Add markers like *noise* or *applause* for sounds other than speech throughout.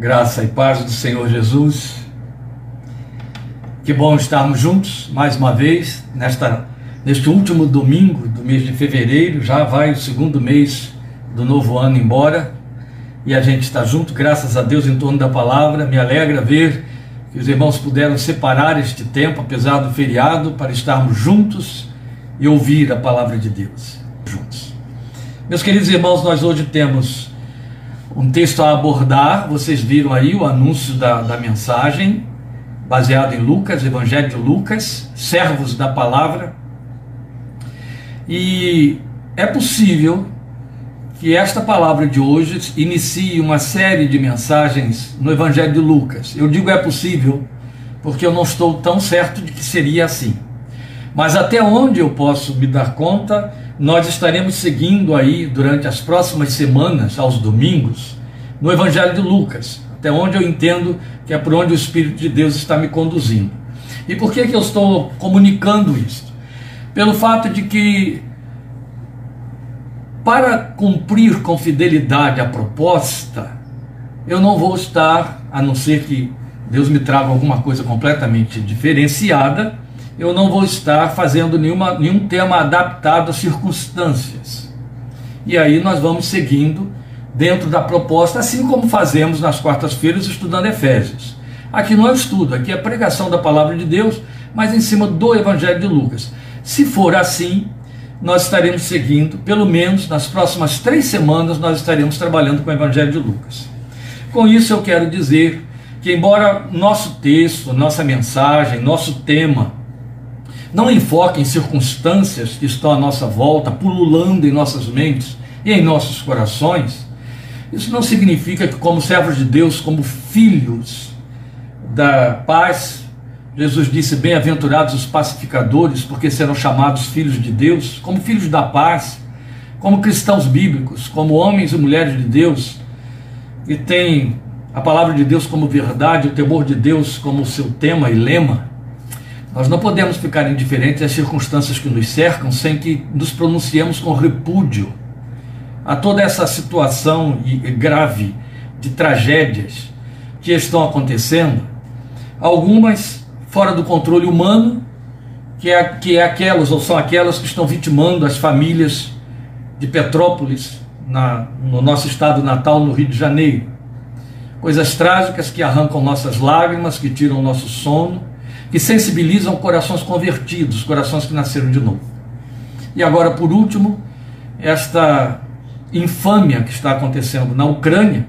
Graça e paz do Senhor Jesus. Que bom estarmos juntos mais uma vez nesta neste último domingo do mês de fevereiro. Já vai o segundo mês do novo ano embora e a gente está junto, graças a Deus, em torno da palavra. Me alegra ver que os irmãos puderam separar este tempo, apesar do feriado, para estarmos juntos e ouvir a palavra de Deus juntos. Meus queridos irmãos, nós hoje temos um texto a abordar. Vocês viram aí o anúncio da, da mensagem, baseado em Lucas, Evangelho de Lucas, servos da palavra. E é possível que esta palavra de hoje inicie uma série de mensagens no Evangelho de Lucas. Eu digo é possível porque eu não estou tão certo de que seria assim. Mas até onde eu posso me dar conta, nós estaremos seguindo aí durante as próximas semanas, aos domingos, no Evangelho de Lucas, até onde eu entendo que é por onde o Espírito de Deus está me conduzindo. E por que, que eu estou comunicando isso? Pelo fato de que, para cumprir com fidelidade a proposta, eu não vou estar, a não ser que Deus me traga alguma coisa completamente diferenciada, eu não vou estar fazendo nenhuma, nenhum tema adaptado às circunstâncias. E aí nós vamos seguindo dentro da proposta, assim como fazemos nas quartas-feiras estudando Efésios. Aqui não é estudo, aqui é pregação da palavra de Deus, mas em cima do Evangelho de Lucas. Se for assim, nós estaremos seguindo, pelo menos nas próximas três semanas, nós estaremos trabalhando com o Evangelho de Lucas. Com isso, eu quero dizer que, embora nosso texto, nossa mensagem, nosso tema não enfoque em circunstâncias que estão à nossa volta, pululando em nossas mentes e em nossos corações, isso não significa que, como servos de Deus, como filhos da paz, Jesus disse: Bem-aventurados os pacificadores, porque serão chamados filhos de Deus, como filhos da paz, como cristãos bíblicos, como homens e mulheres de Deus, que têm a palavra de Deus como verdade, o temor de Deus como seu tema e lema. Nós não podemos ficar indiferentes às circunstâncias que nos cercam sem que nos pronunciemos com repúdio a toda essa situação grave de tragédias que estão acontecendo, algumas fora do controle humano, que é, que é aquelas ou são aquelas que estão vitimando as famílias de Petrópolis, na, no nosso estado natal, no Rio de Janeiro. Coisas trágicas que arrancam nossas lágrimas, que tiram nosso sono, que sensibilizam corações convertidos, corações que nasceram de novo. E agora, por último, esta infâmia que está acontecendo na Ucrânia.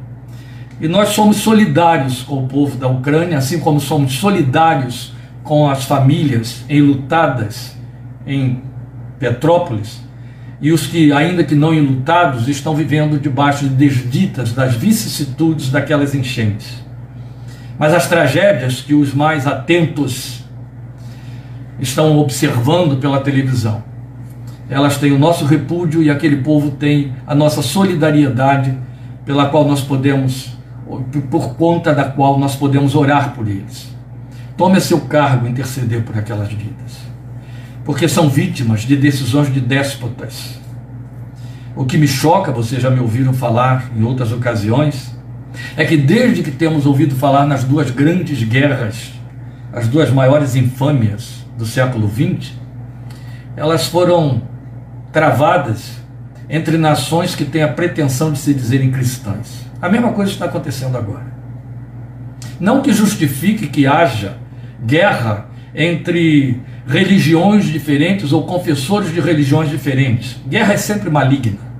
E nós somos solidários com o povo da Ucrânia, assim como somos solidários com as famílias enlutadas em Petrópolis e os que, ainda que não enlutados, estão vivendo debaixo de desditas das vicissitudes daquelas enchentes. Mas as tragédias que os mais atentos estão observando pela televisão, elas têm o nosso repúdio e aquele povo tem a nossa solidariedade, pela qual nós podemos, por conta da qual nós podemos orar por eles. Tome a seu cargo interceder por aquelas vidas, porque são vítimas de decisões de déspotas. O que me choca, vocês já me ouviram falar em outras ocasiões, é que desde que temos ouvido falar nas duas grandes guerras, as duas maiores infâmias do século XX, elas foram travadas entre nações que têm a pretensão de se dizerem cristãs. A mesma coisa está acontecendo agora. Não que justifique que haja guerra entre religiões diferentes ou confessores de religiões diferentes. Guerra é sempre maligna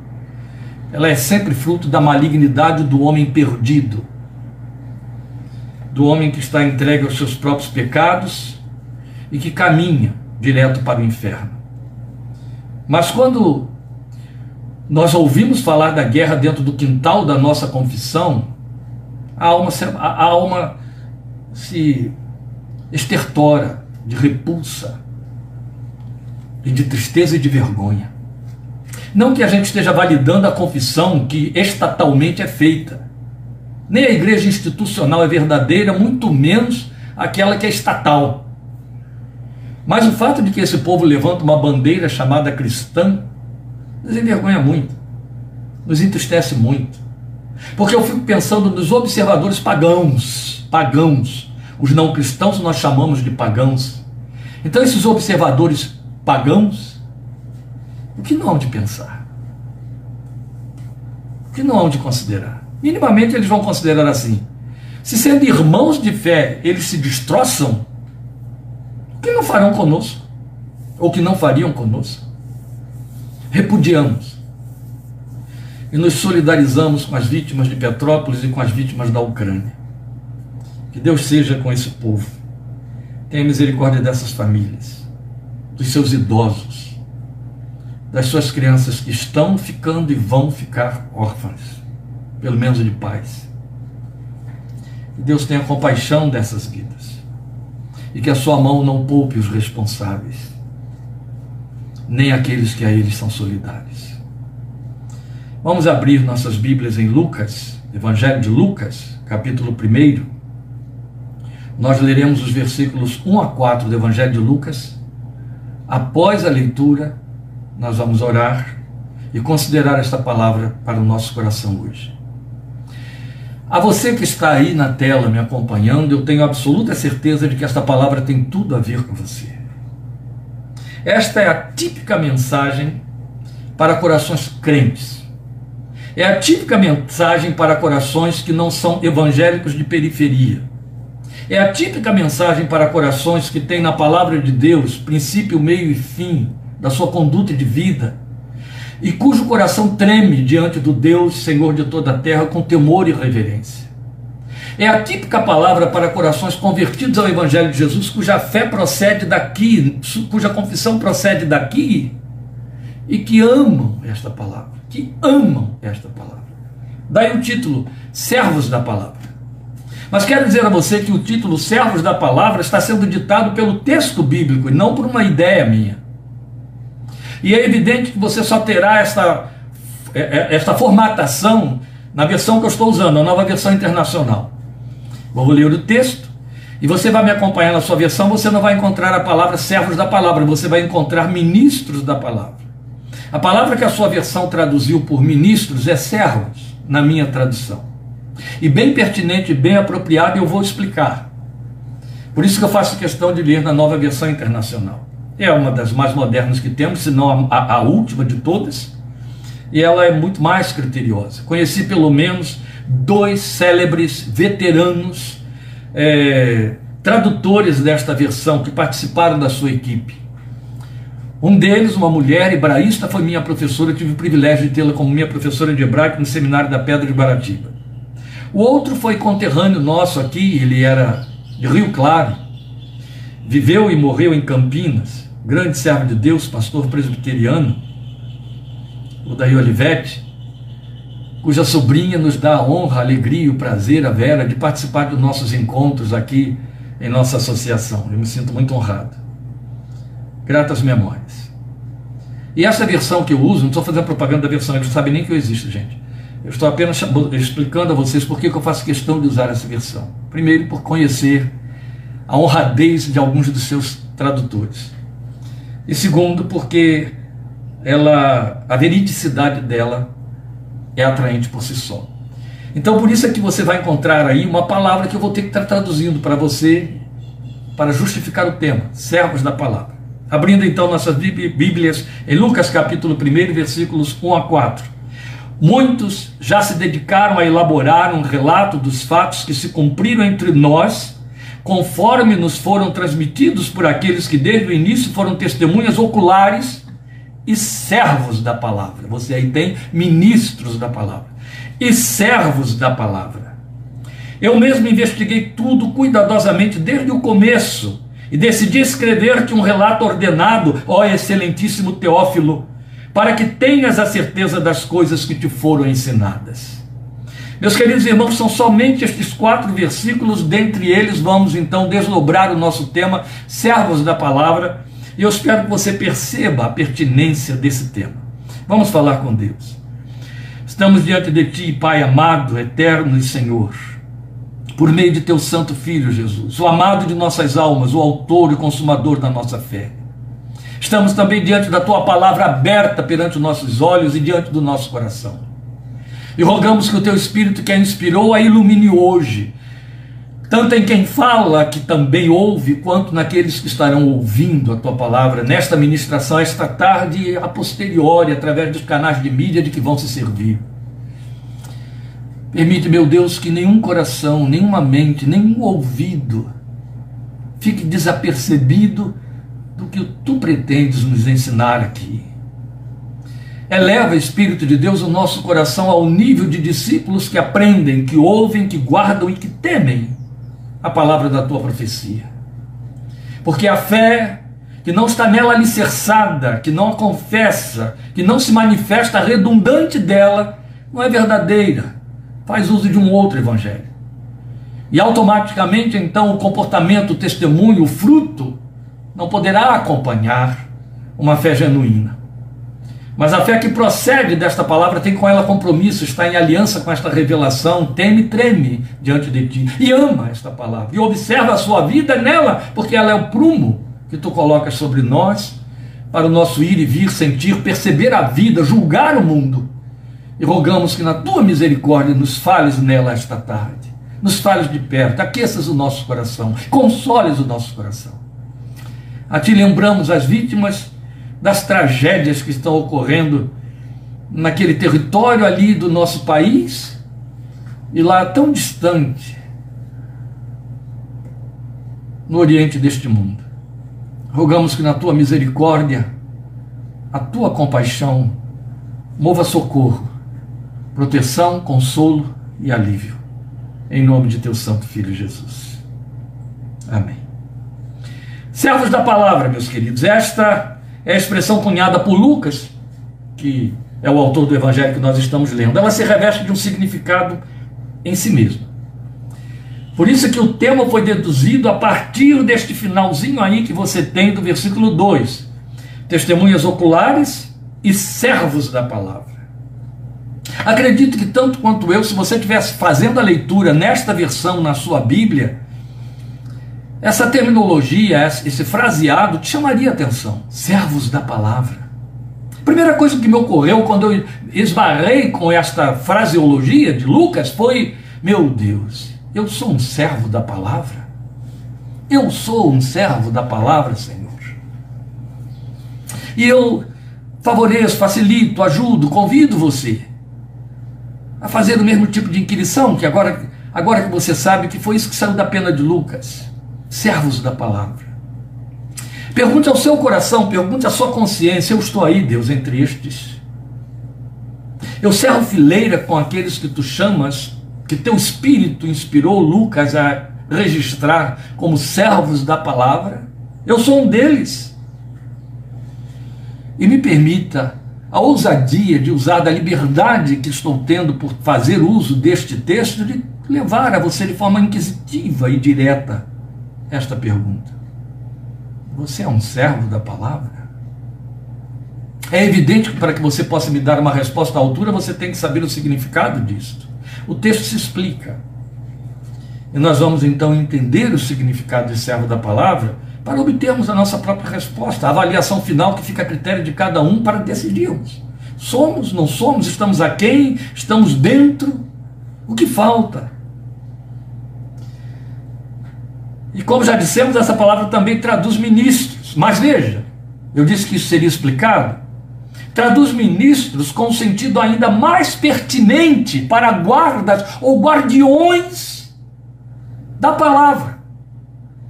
ela é sempre fruto da malignidade do homem perdido, do homem que está entregue aos seus próprios pecados e que caminha direto para o inferno. Mas quando nós ouvimos falar da guerra dentro do quintal da nossa confissão, a alma, se, a alma se estertora de repulsa e de tristeza e de vergonha. Não que a gente esteja validando a confissão que estatalmente é feita. Nem a igreja institucional é verdadeira, muito menos aquela que é estatal. Mas o fato de que esse povo levanta uma bandeira chamada cristã nos envergonha muito, nos entristece muito. Porque eu fico pensando nos observadores pagãos, pagãos. Os não cristãos nós chamamos de pagãos. Então esses observadores pagãos, o que não hão de pensar? O que não hão de considerar? Minimamente eles vão considerar assim: se sendo irmãos de fé eles se destroçam, o que não farão conosco? Ou que não fariam conosco? Repudiamos e nos solidarizamos com as vítimas de Petrópolis e com as vítimas da Ucrânia. Que Deus seja com esse povo. Tenha misericórdia dessas famílias, dos seus idosos, das suas crianças que estão ficando e vão ficar órfãs, pelo menos de paz. Que Deus tenha compaixão dessas vidas e que a sua mão não poupe os responsáveis, nem aqueles que a eles são solidários. Vamos abrir nossas Bíblias em Lucas, Evangelho de Lucas, capítulo 1. Nós leremos os versículos 1 a 4 do Evangelho de Lucas. Após a leitura, nós vamos orar e considerar esta palavra para o nosso coração hoje. A você que está aí na tela me acompanhando, eu tenho absoluta certeza de que esta palavra tem tudo a ver com você. Esta é a típica mensagem para corações crentes é a típica mensagem para corações que não são evangélicos de periferia. É a típica mensagem para corações que têm na palavra de Deus princípio, meio e fim da sua conduta de vida e cujo coração treme diante do Deus, Senhor de toda a terra, com temor e reverência. É a típica palavra para corações convertidos ao Evangelho de Jesus, cuja fé procede daqui, cuja confissão procede daqui e que amam esta palavra que amam esta palavra. Daí o título, Servos da Palavra. Mas quero dizer a você que o título Servos da Palavra está sendo ditado pelo texto bíblico e não por uma ideia minha. E é evidente que você só terá esta, é, é, esta formatação na versão que eu estou usando, a nova versão internacional. Vou ler o texto e você vai me acompanhar na sua versão. Você não vai encontrar a palavra servos da palavra, você vai encontrar ministros da palavra. A palavra que a sua versão traduziu por ministros é servos, na minha tradução. E bem pertinente bem apropriado, eu vou explicar. Por isso que eu faço questão de ler na nova versão internacional. É uma das mais modernas que temos, se não a, a última de todas. E ela é muito mais criteriosa. Conheci pelo menos dois célebres veteranos é, tradutores desta versão que participaram da sua equipe. Um deles, uma mulher hebraísta, foi minha professora, tive o privilégio de tê-la como minha professora de hebraico no seminário da Pedra de Baratiba. O outro foi conterrâneo nosso aqui, ele era de Rio Claro, viveu e morreu em Campinas, grande servo de Deus, pastor presbiteriano, o Daí Olivetti, cuja sobrinha nos dá a honra, a alegria e o prazer, a Vera, de participar dos nossos encontros aqui em nossa associação. Eu me sinto muito honrado. Gratas memórias. E essa versão que eu uso, não estou fazendo propaganda da versão, eles não sabem nem que eu existo, gente. Eu estou apenas explicando a vocês por que eu faço questão de usar essa versão. Primeiro, por conhecer a honradez de alguns dos seus tradutores. E segundo, porque ela, a veridicidade dela é atraente por si só. Então, por isso é que você vai encontrar aí uma palavra que eu vou ter que estar traduzindo para você, para justificar o tema: servos da palavra. Abrindo então nossas Bíblias em Lucas capítulo 1, versículos 1 a 4. Muitos já se dedicaram a elaborar um relato dos fatos que se cumpriram entre nós, conforme nos foram transmitidos por aqueles que desde o início foram testemunhas oculares e servos da palavra. Você aí tem ministros da palavra e servos da palavra. Eu mesmo investiguei tudo cuidadosamente desde o começo e decidi escrever-te um relato ordenado, ó excelentíssimo Teófilo, para que tenhas a certeza das coisas que te foram ensinadas. Meus queridos irmãos, são somente estes quatro versículos, dentre eles vamos então desdobrar o nosso tema, servos da palavra, e eu espero que você perceba a pertinência desse tema. Vamos falar com Deus. Estamos diante de Ti, Pai amado, eterno e Senhor por meio de teu santo filho Jesus, o amado de nossas almas, o autor e consumador da nossa fé. Estamos também diante da tua palavra aberta perante os nossos olhos e diante do nosso coração. E rogamos que o teu Espírito que a inspirou a ilumine hoje, tanto em quem fala, que também ouve, quanto naqueles que estarão ouvindo a tua palavra nesta ministração, esta tarde a posteriori, através dos canais de mídia de que vão se servir. Permite, meu Deus, que nenhum coração, nenhuma mente, nenhum ouvido fique desapercebido do que tu pretendes nos ensinar aqui. Eleva, Espírito de Deus, o nosso coração ao nível de discípulos que aprendem, que ouvem, que guardam e que temem a palavra da tua profecia. Porque a fé que não está nela alicerçada, que não a confessa, que não se manifesta redundante dela, não é verdadeira. Faz uso de um outro evangelho. E automaticamente, então, o comportamento, o testemunho, o fruto, não poderá acompanhar uma fé genuína. Mas a fé que procede desta palavra tem com ela compromisso, está em aliança com esta revelação, teme e treme diante de ti, e ama esta palavra, e observa a sua vida nela, porque ela é o prumo que tu colocas sobre nós, para o nosso ir e vir, sentir, perceber a vida, julgar o mundo. E rogamos que na tua misericórdia nos fales nela esta tarde, nos fales de perto, aqueças o nosso coração, consoles o nosso coração. A ti lembramos as vítimas das tragédias que estão ocorrendo naquele território ali do nosso país e lá tão distante, no oriente deste mundo. Rogamos que na tua misericórdia, a tua compaixão, mova socorro, proteção, consolo e alívio. Em nome de teu Santo Filho Jesus. Amém. Servos da palavra, meus queridos, esta é a expressão cunhada por Lucas, que é o autor do evangelho que nós estamos lendo. Ela se reveste de um significado em si mesma. Por isso que o tema foi deduzido a partir deste finalzinho aí que você tem do versículo 2. Testemunhas oculares e servos da palavra. Acredito que tanto quanto eu, se você estivesse fazendo a leitura nesta versão na sua Bíblia, essa terminologia, esse fraseado te chamaria atenção. Servos da palavra. primeira coisa que me ocorreu quando eu esbarrei com esta fraseologia de Lucas foi: meu Deus, eu sou um servo da palavra. Eu sou um servo da palavra, Senhor. E eu favoreço, facilito, ajudo, convido você a fazer o mesmo tipo de inquirição que agora, agora que você sabe que foi isso que saiu da pena de Lucas servos da palavra. Pergunte ao seu coração, pergunte à sua consciência: eu estou aí, Deus, entre estes. Eu servo fileira com aqueles que tu chamas, que teu espírito inspirou Lucas a registrar como servos da palavra. Eu sou um deles. E me permita a ousadia de usar da liberdade que estou tendo por fazer uso deste texto, de levar a você de forma inquisitiva e direta esta pergunta: Você é um servo da palavra? É evidente que para que você possa me dar uma resposta à altura, você tem que saber o significado disto. O texto se explica. E nós vamos então entender o significado de servo da palavra para obtermos a nossa própria resposta, a avaliação final que fica a critério de cada um para decidirmos. Somos, não somos, estamos aquém, estamos dentro, o que falta? E como já dissemos, essa palavra também traduz ministros. Mas veja, eu disse que isso seria explicado. Traduz ministros com um sentido ainda mais pertinente para guardas ou guardiões da palavra.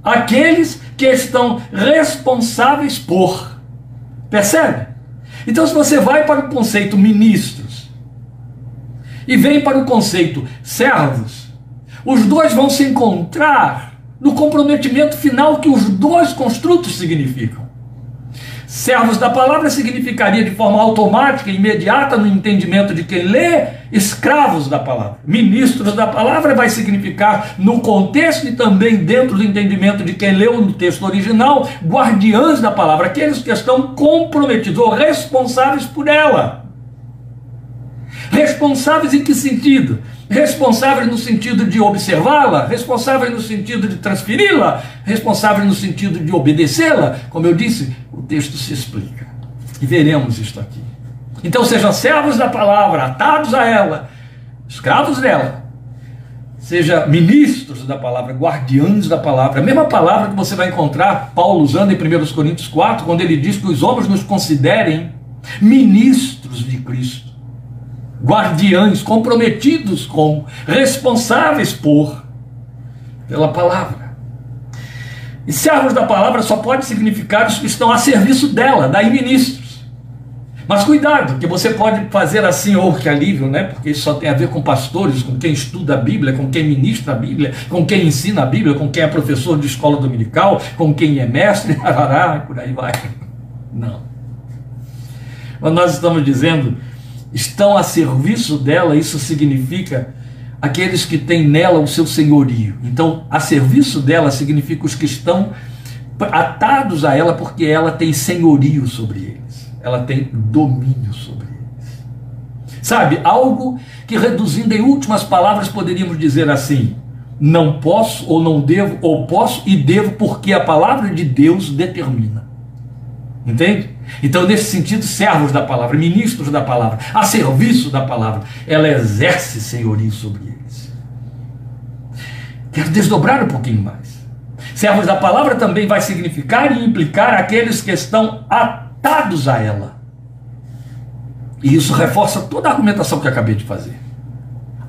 Aqueles que estão responsáveis por. Percebe? Então, se você vai para o conceito ministros e vem para o conceito servos, os dois vão se encontrar no comprometimento final que os dois construtos significam. Servos da palavra significaria de forma automática e imediata no entendimento de quem lê, escravos da palavra. Ministros da palavra vai significar, no contexto e também dentro do entendimento de quem leu no texto original, guardiães da palavra, aqueles que estão comprometidos ou responsáveis por ela. Responsáveis em que sentido? Responsáveis no sentido de observá-la, responsáveis no sentido de transferi-la, responsáveis no sentido de obedecê-la. Como eu disse, o texto se explica. E veremos isto aqui. Então sejam servos da palavra, atados a ela, escravos dela, seja ministros da palavra, guardiães da palavra. A mesma palavra que você vai encontrar Paulo usando em 1 Coríntios 4, quando ele diz que os homens nos considerem ministros de Cristo, guardiães, comprometidos com, responsáveis por, pela palavra. E servos da palavra só pode significar os que estão a serviço dela, daí ministros. Mas cuidado, que você pode fazer assim, ou oh, que alívio, né? Porque isso só tem a ver com pastores, com quem estuda a Bíblia, com quem ministra a Bíblia, com quem ensina a Bíblia, com quem é professor de escola dominical, com quem é mestre, *laughs* por aí vai. Não. Mas nós estamos dizendo, estão a serviço dela, isso significa aqueles que têm nela o seu senhorio. Então, a serviço dela significa os que estão atados a ela porque ela tem senhorio sobre eles. Ela tem domínio sobre eles. Sabe, algo que reduzindo em últimas palavras poderíamos dizer assim: não posso ou não devo, ou posso e devo porque a palavra de Deus determina. Entende? Então, nesse sentido, servos da palavra, ministros da palavra, a serviço da palavra, ela exerce senhorio sobre eles. Quero desdobrar um pouquinho mais. Servos da palavra também vai significar e implicar aqueles que estão atados a ela. E isso reforça toda a argumentação que acabei de fazer.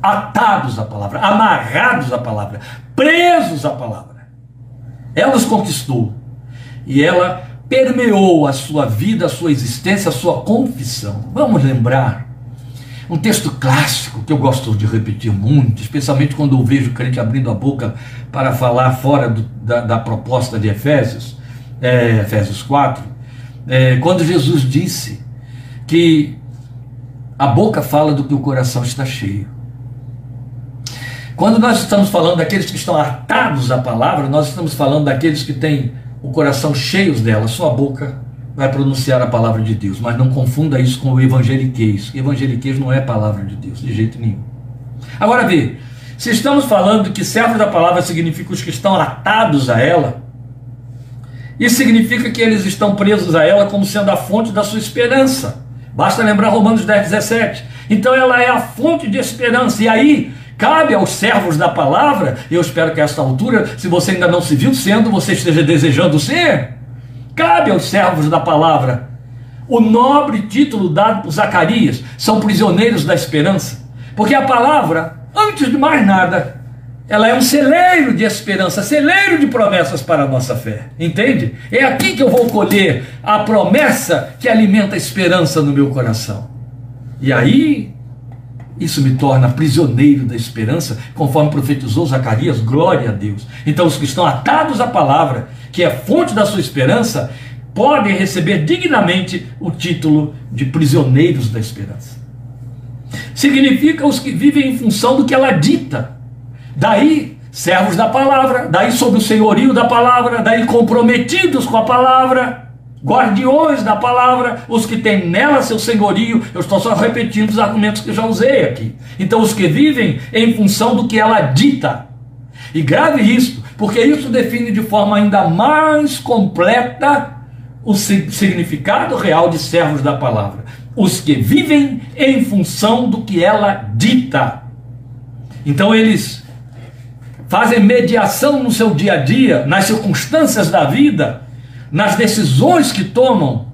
Atados à palavra, amarrados à palavra, presos à palavra. Ela os conquistou. E ela permeou a sua vida, a sua existência, a sua confissão. Vamos lembrar um texto clássico que eu gosto de repetir muito, especialmente quando eu vejo o crente abrindo a boca para falar fora do, da, da, proposta de Efésios, é, Efésios 4, é, quando Jesus disse que a boca fala do que o coração está cheio. Quando nós estamos falando daqueles que estão atados à palavra, nós estamos falando daqueles que têm o coração cheios dela, sua boca vai pronunciar a palavra de Deus. Mas não confunda isso com o evangeliquez. Evangeliquez não é palavra de Deus, de jeito nenhum. Agora vê, se estamos falando que servos da palavra significa os que estão atados a ela, isso significa que eles estão presos a ela como sendo a fonte da sua esperança. Basta lembrar Romanos 10, 17. Então ela é a fonte de esperança. E aí, Cabe aos servos da palavra, eu espero que a esta altura, se você ainda não se viu sendo, você esteja desejando ser. Cabe aos servos da palavra o nobre título dado por Zacarias: são prisioneiros da esperança. Porque a palavra, antes de mais nada, ela é um celeiro de esperança, celeiro de promessas para a nossa fé. Entende? É aqui que eu vou colher a promessa que alimenta a esperança no meu coração. E aí isso me torna prisioneiro da esperança, conforme profetizou Zacarias, glória a Deus. Então, os que estão atados à palavra, que é fonte da sua esperança, podem receber dignamente o título de prisioneiros da esperança. Significa os que vivem em função do que ela dita. Daí, servos da palavra, daí sob o senhorio da palavra, daí comprometidos com a palavra guardiões da palavra, os que têm nela seu senhorio. Eu estou só repetindo os argumentos que já usei aqui. Então, os que vivem em função do que ela dita. E grave isso, porque isso define de forma ainda mais completa o significado real de servos da palavra. Os que vivem em função do que ela dita. Então, eles fazem mediação no seu dia a dia, nas circunstâncias da vida nas decisões que tomam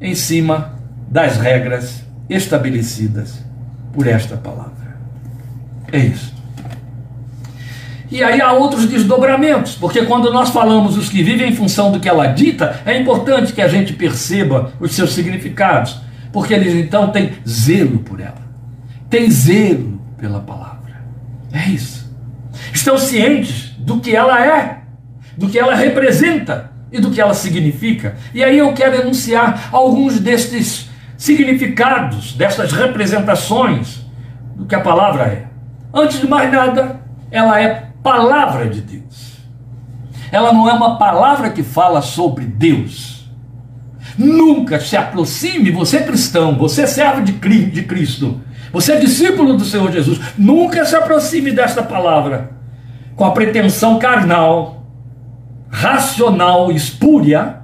em cima das regras estabelecidas por esta palavra. É isso. E aí há outros desdobramentos, porque quando nós falamos os que vivem em função do que ela dita, é importante que a gente perceba os seus significados, porque eles então têm zelo por ela, têm zelo pela palavra. É isso. Estão cientes do que ela é, do que ela representa, e do que ela significa. E aí eu quero enunciar alguns destes significados, dessas representações do que a palavra é. Antes de mais nada, ela é palavra de Deus. Ela não é uma palavra que fala sobre Deus. Nunca se aproxime, você é cristão, você é servo de Cristo, você é discípulo do Senhor Jesus. Nunca se aproxime desta palavra com a pretensão carnal racional espúria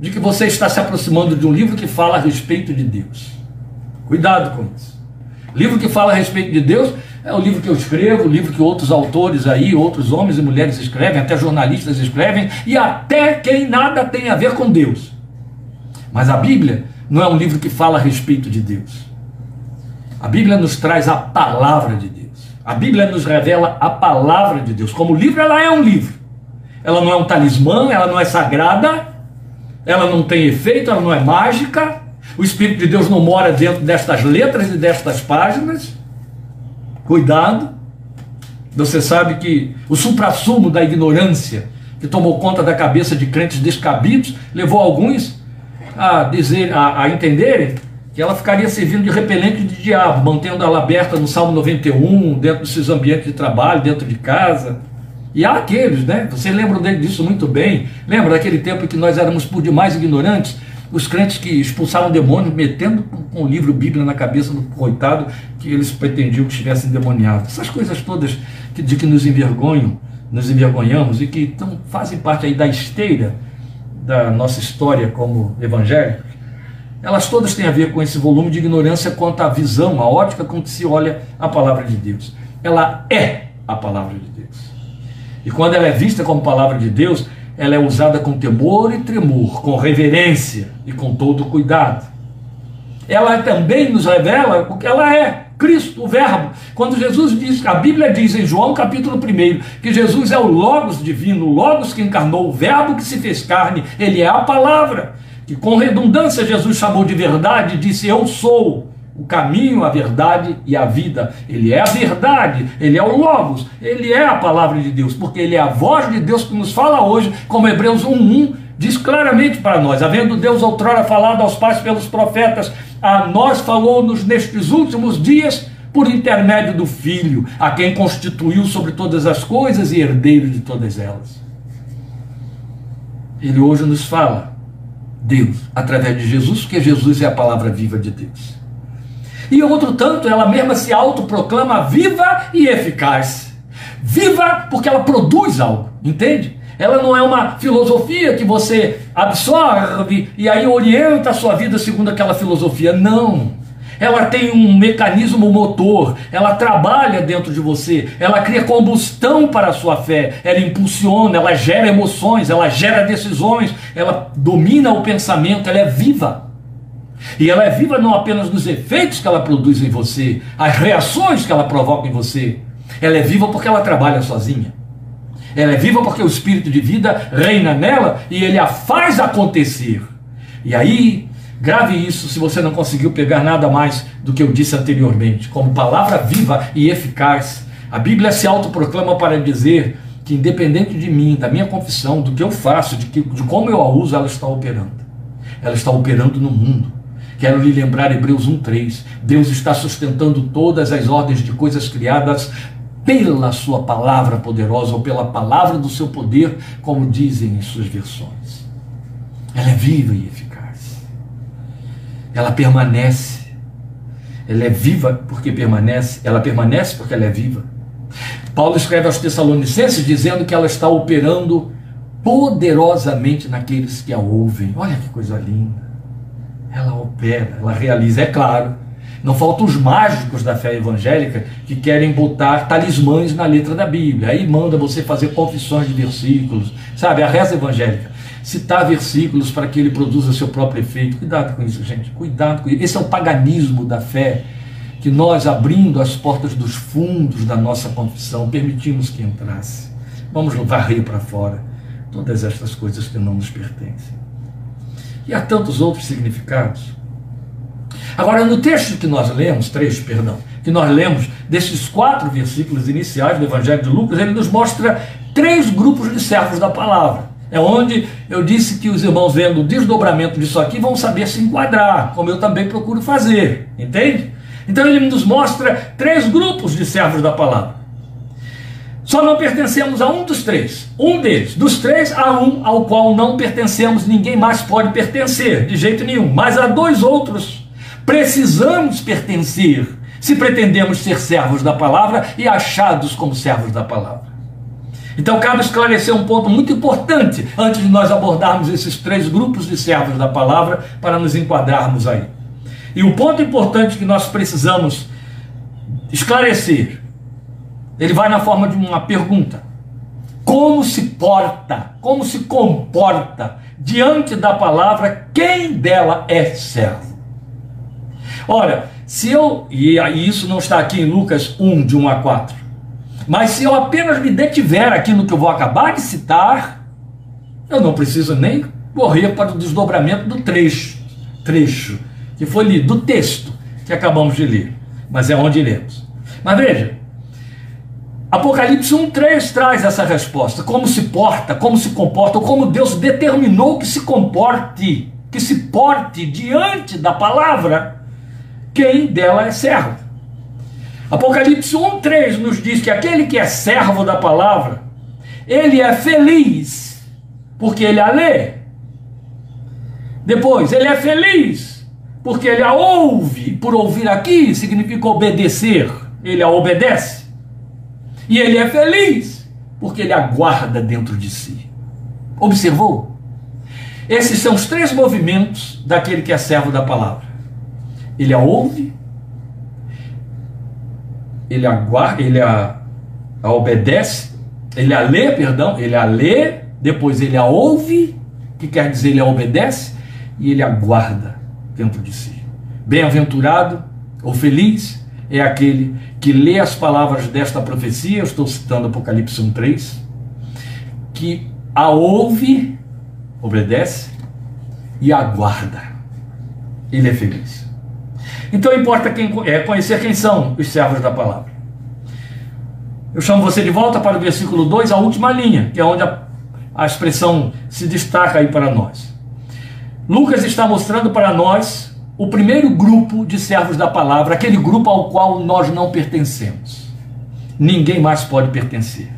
de que você está se aproximando de um livro que fala a respeito de Deus. Cuidado com isso. Livro que fala a respeito de Deus é o livro que eu escrevo, o livro que outros autores aí, outros homens e mulheres escrevem, até jornalistas escrevem, e até quem nada tem a ver com Deus. Mas a Bíblia não é um livro que fala a respeito de Deus. A Bíblia nos traz a palavra de Deus. A Bíblia nos revela a palavra de Deus. Como livro, ela é um livro. Ela não é um talismã, ela não é sagrada, ela não tem efeito, ela não é mágica. O Espírito de Deus não mora dentro destas letras e destas páginas. Cuidado. Você sabe que o suprassumo da ignorância que tomou conta da cabeça de crentes descabidos levou alguns a dizer, a, a entenderem que ela ficaria servindo de repelente de diabo, mantendo ela aberta no Salmo 91, dentro dos seus ambientes de trabalho, dentro de casa. E há aqueles, né? Você lembra disso muito bem. Lembra daquele tempo em que nós éramos por demais ignorantes? Os crentes que expulsavam demônios, metendo com o livro Bíblia na cabeça do coitado, que eles pretendiam que estivessem demoniados. Essas coisas todas que, de que nos envergonham, nos envergonhamos e que então, fazem parte aí da esteira da nossa história como evangélicos elas todas têm a ver com esse volume de ignorância quanto à visão, a ótica com que se olha a palavra de Deus. Ela é a palavra de Deus. E quando ela é vista como palavra de Deus, ela é usada com temor e tremor, com reverência e com todo cuidado. Ela também nos revela o que ela é, Cristo, o Verbo. Quando Jesus diz, a Bíblia diz em João capítulo 1, que Jesus é o Logos divino, o Logos que encarnou, o Verbo que se fez carne, ele é a palavra que com redundância Jesus chamou de verdade, e disse: Eu sou o caminho, a verdade e a vida. Ele é a verdade, ele é o Logos, ele é a palavra de Deus, porque ele é a voz de Deus que nos fala hoje, como Hebreus 1:1 diz claramente para nós: havendo Deus outrora falado aos pais pelos profetas, a nós falou-nos nestes últimos dias por intermédio do Filho, a quem constituiu sobre todas as coisas e herdeiro de todas elas. Ele hoje nos fala Deus, através de Jesus, porque Jesus é a palavra viva de Deus. E outro tanto, ela mesma se autoproclama viva e eficaz. Viva porque ela produz algo, entende? Ela não é uma filosofia que você absorve e aí orienta a sua vida segundo aquela filosofia. Não ela tem um mecanismo motor, ela trabalha dentro de você, ela cria combustão para a sua fé, ela impulsiona, ela gera emoções, ela gera decisões, ela domina o pensamento, ela é viva. E ela é viva não apenas nos efeitos que ela produz em você, as reações que ela provoca em você. Ela é viva porque ela trabalha sozinha. Ela é viva porque o espírito de vida reina nela e ele a faz acontecer. E aí Grave isso se você não conseguiu pegar nada mais do que eu disse anteriormente. Como palavra viva e eficaz, a Bíblia se autoproclama para dizer que, independente de mim, da minha confissão, do que eu faço, de, que, de como eu a uso, ela está operando. Ela está operando no mundo. Quero lhe lembrar Hebreus 1,3. Deus está sustentando todas as ordens de coisas criadas pela sua palavra poderosa ou pela palavra do seu poder, como dizem em suas versões. Ela é viva e eficaz ela permanece. Ela é viva porque permanece, ela permanece porque ela é viva. Paulo escreve aos Tessalonicenses dizendo que ela está operando poderosamente naqueles que a ouvem. Olha que coisa linda. Ela opera, ela realiza, é claro. Não faltam os mágicos da fé evangélica que querem botar talismãs na letra da Bíblia. Aí manda você fazer confissões de versículos, sabe? A reza evangélica citar versículos para que ele produza seu próprio efeito. Cuidado com isso, gente. Cuidado com isso. Esse é o paganismo da fé que nós, abrindo as portas dos fundos da nossa confissão, permitimos que entrasse. Vamos varrer para fora todas estas coisas que não nos pertencem. E há tantos outros significados. Agora, no texto que nós lemos, três, perdão, que nós lemos desses quatro versículos iniciais do Evangelho de Lucas, ele nos mostra três grupos de servos da palavra. É onde eu disse que os irmãos, vendo o desdobramento disso aqui, vão saber se enquadrar, como eu também procuro fazer, entende? Então ele nos mostra três grupos de servos da palavra. Só não pertencemos a um dos três. Um deles. Dos três, a um ao qual não pertencemos, ninguém mais pode pertencer, de jeito nenhum. Mas a dois outros precisamos pertencer, se pretendemos ser servos da palavra e achados como servos da palavra. Então cabe esclarecer um ponto muito importante antes de nós abordarmos esses três grupos de servos da palavra para nos enquadrarmos aí. E o ponto importante que nós precisamos esclarecer. Ele vai na forma de uma pergunta. Como se porta, como se comporta diante da palavra quem dela é servo? Ora, se eu, e isso não está aqui em Lucas 1, de 1 a 4, mas se eu apenas me detiver aqui no que eu vou acabar de citar, eu não preciso nem correr para o desdobramento do trecho, trecho que foi lido, do texto que acabamos de ler, mas é onde lemos. Mas veja, Apocalipse 1,3 traz essa resposta: como se porta, como se comporta, ou como Deus determinou que se comporte, que se porte diante da palavra, quem dela é servo. Apocalipse 1,3 nos diz que aquele que é servo da palavra, ele é feliz, porque ele a lê. Depois, ele é feliz, porque ele a ouve. Por ouvir aqui significa obedecer, ele a obedece. E ele é feliz, porque ele aguarda dentro de si. Observou? Esses são os três movimentos daquele que é servo da palavra. Ele a ouve, ele aguarda, ele a, a obedece, ele a lê, perdão, ele a lê, depois ele a ouve, que quer dizer ele a obedece, e ele aguarda dentro de si. Bem-aventurado ou feliz é aquele que lê as palavras desta profecia, eu estou citando Apocalipse 1:3, que a ouve, obedece e aguarda. Ele é feliz. Então importa quem, é, conhecer quem são os servos da palavra. Eu chamo você de volta para o versículo 2, a última linha, que é onde a, a expressão se destaca aí para nós. Lucas está mostrando para nós o primeiro grupo de servos da palavra, aquele grupo ao qual nós não pertencemos. Ninguém mais pode pertencer.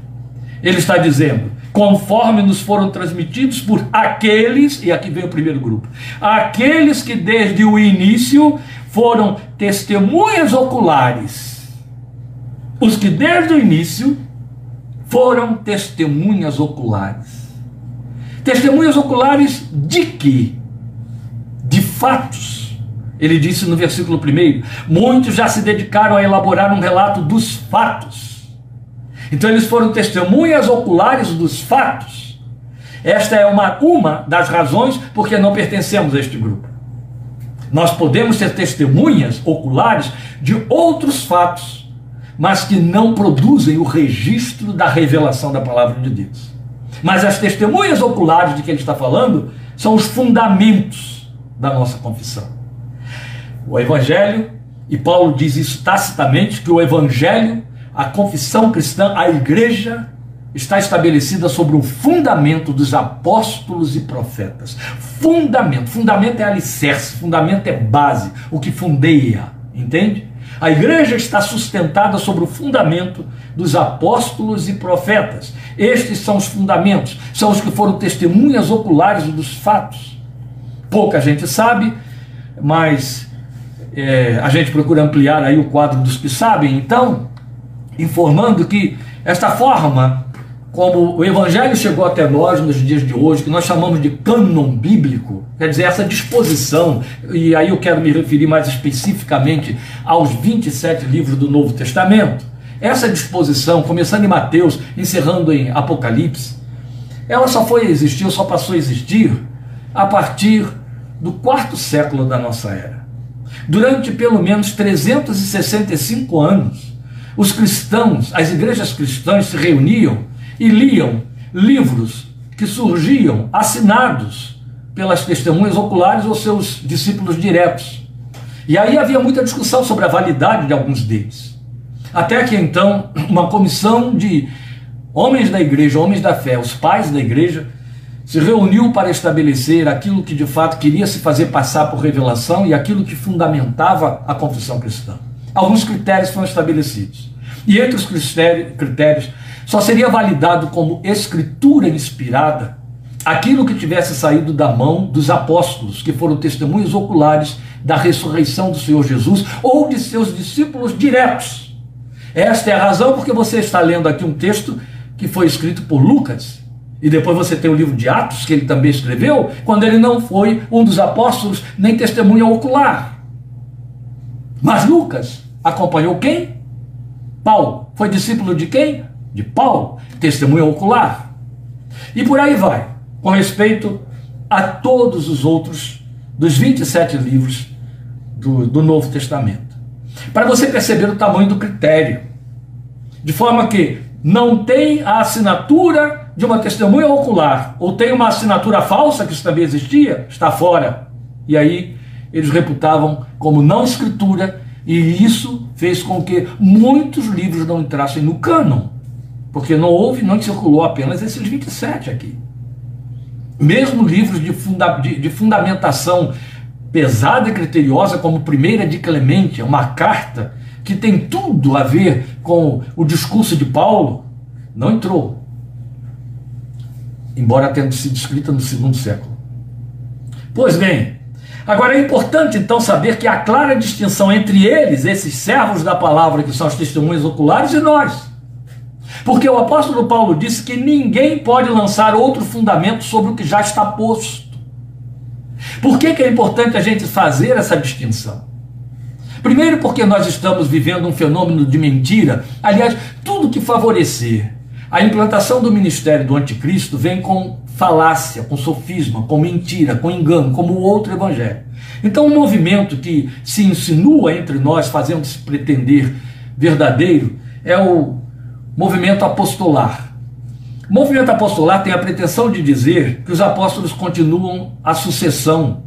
Ele está dizendo: conforme nos foram transmitidos por aqueles, e aqui vem o primeiro grupo, aqueles que desde o início foram testemunhas oculares. Os que desde o início foram testemunhas oculares. Testemunhas oculares de quê? De fatos. Ele disse no versículo 1: muitos já se dedicaram a elaborar um relato dos fatos. Então eles foram testemunhas oculares dos fatos. Esta é uma, uma das razões porque não pertencemos a este grupo. Nós podemos ser testemunhas oculares de outros fatos, mas que não produzem o registro da revelação da palavra de Deus. Mas as testemunhas oculares de que ele está falando são os fundamentos da nossa confissão. O Evangelho, e Paulo diz isso tacitamente, que o Evangelho, a confissão cristã, a igreja está estabelecida sobre o fundamento dos apóstolos e profetas. Fundamento, fundamento é alicerce, fundamento é base, o que fundeia, entende? A igreja está sustentada sobre o fundamento dos apóstolos e profetas. Estes são os fundamentos, são os que foram testemunhas oculares dos fatos. Pouca gente sabe, mas é, a gente procura ampliar aí o quadro dos que sabem, então, informando que esta forma como o Evangelho chegou até nós nos dias de hoje, que nós chamamos de cânon bíblico, quer dizer, essa disposição, e aí eu quero me referir mais especificamente aos 27 livros do Novo Testamento, essa disposição, começando em Mateus, encerrando em Apocalipse, ela só foi existir, só passou a existir a partir do quarto século da nossa era. Durante pelo menos 365 anos, os cristãos, as igrejas cristãs se reuniam e liam livros que surgiam assinados pelas testemunhas oculares ou seus discípulos diretos. E aí havia muita discussão sobre a validade de alguns deles. Até que então uma comissão de homens da igreja, homens da fé, os pais da igreja, se reuniu para estabelecer aquilo que de fato queria se fazer passar por revelação e aquilo que fundamentava a confissão cristã. Alguns critérios foram estabelecidos. E entre os critérios só seria validado como escritura inspirada aquilo que tivesse saído da mão dos apóstolos, que foram testemunhos oculares da ressurreição do Senhor Jesus ou de seus discípulos diretos. Esta é a razão porque você está lendo aqui um texto que foi escrito por Lucas. E depois você tem o livro de Atos, que ele também escreveu, quando ele não foi um dos apóstolos, nem testemunha ocular. Mas Lucas acompanhou quem? Paulo. Foi discípulo de quem? De Paulo. Testemunha ocular. E por aí vai, com respeito a todos os outros dos 27 livros do, do Novo Testamento. Para você perceber o tamanho do critério. De forma que não tem a assinatura de uma testemunha ocular, ou tem uma assinatura falsa, que isso também existia, está fora. E aí eles reputavam como não escritura, e isso fez com que muitos livros não entrassem no cânon, porque não houve, não circulou apenas esses 27 aqui. Mesmo livros de, funda, de, de fundamentação pesada e criteriosa, como Primeira de Clemente, uma carta que tem tudo a ver com o discurso de Paulo, não entrou. Embora tenha sido escrita no segundo século. Pois bem, agora é importante então saber que há clara distinção entre eles, esses servos da palavra, que são as testemunhas oculares, e nós. Porque o apóstolo Paulo disse que ninguém pode lançar outro fundamento sobre o que já está posto. Por que, que é importante a gente fazer essa distinção? Primeiro, porque nós estamos vivendo um fenômeno de mentira. Aliás, tudo que favorecer a implantação do ministério do anticristo vem com falácia, com sofisma, com mentira, com engano, como o outro evangelho. Então, um movimento que se insinua entre nós, fazendo-se pretender verdadeiro, é o movimento apostolar. O movimento apostolar tem a pretensão de dizer que os apóstolos continuam a sucessão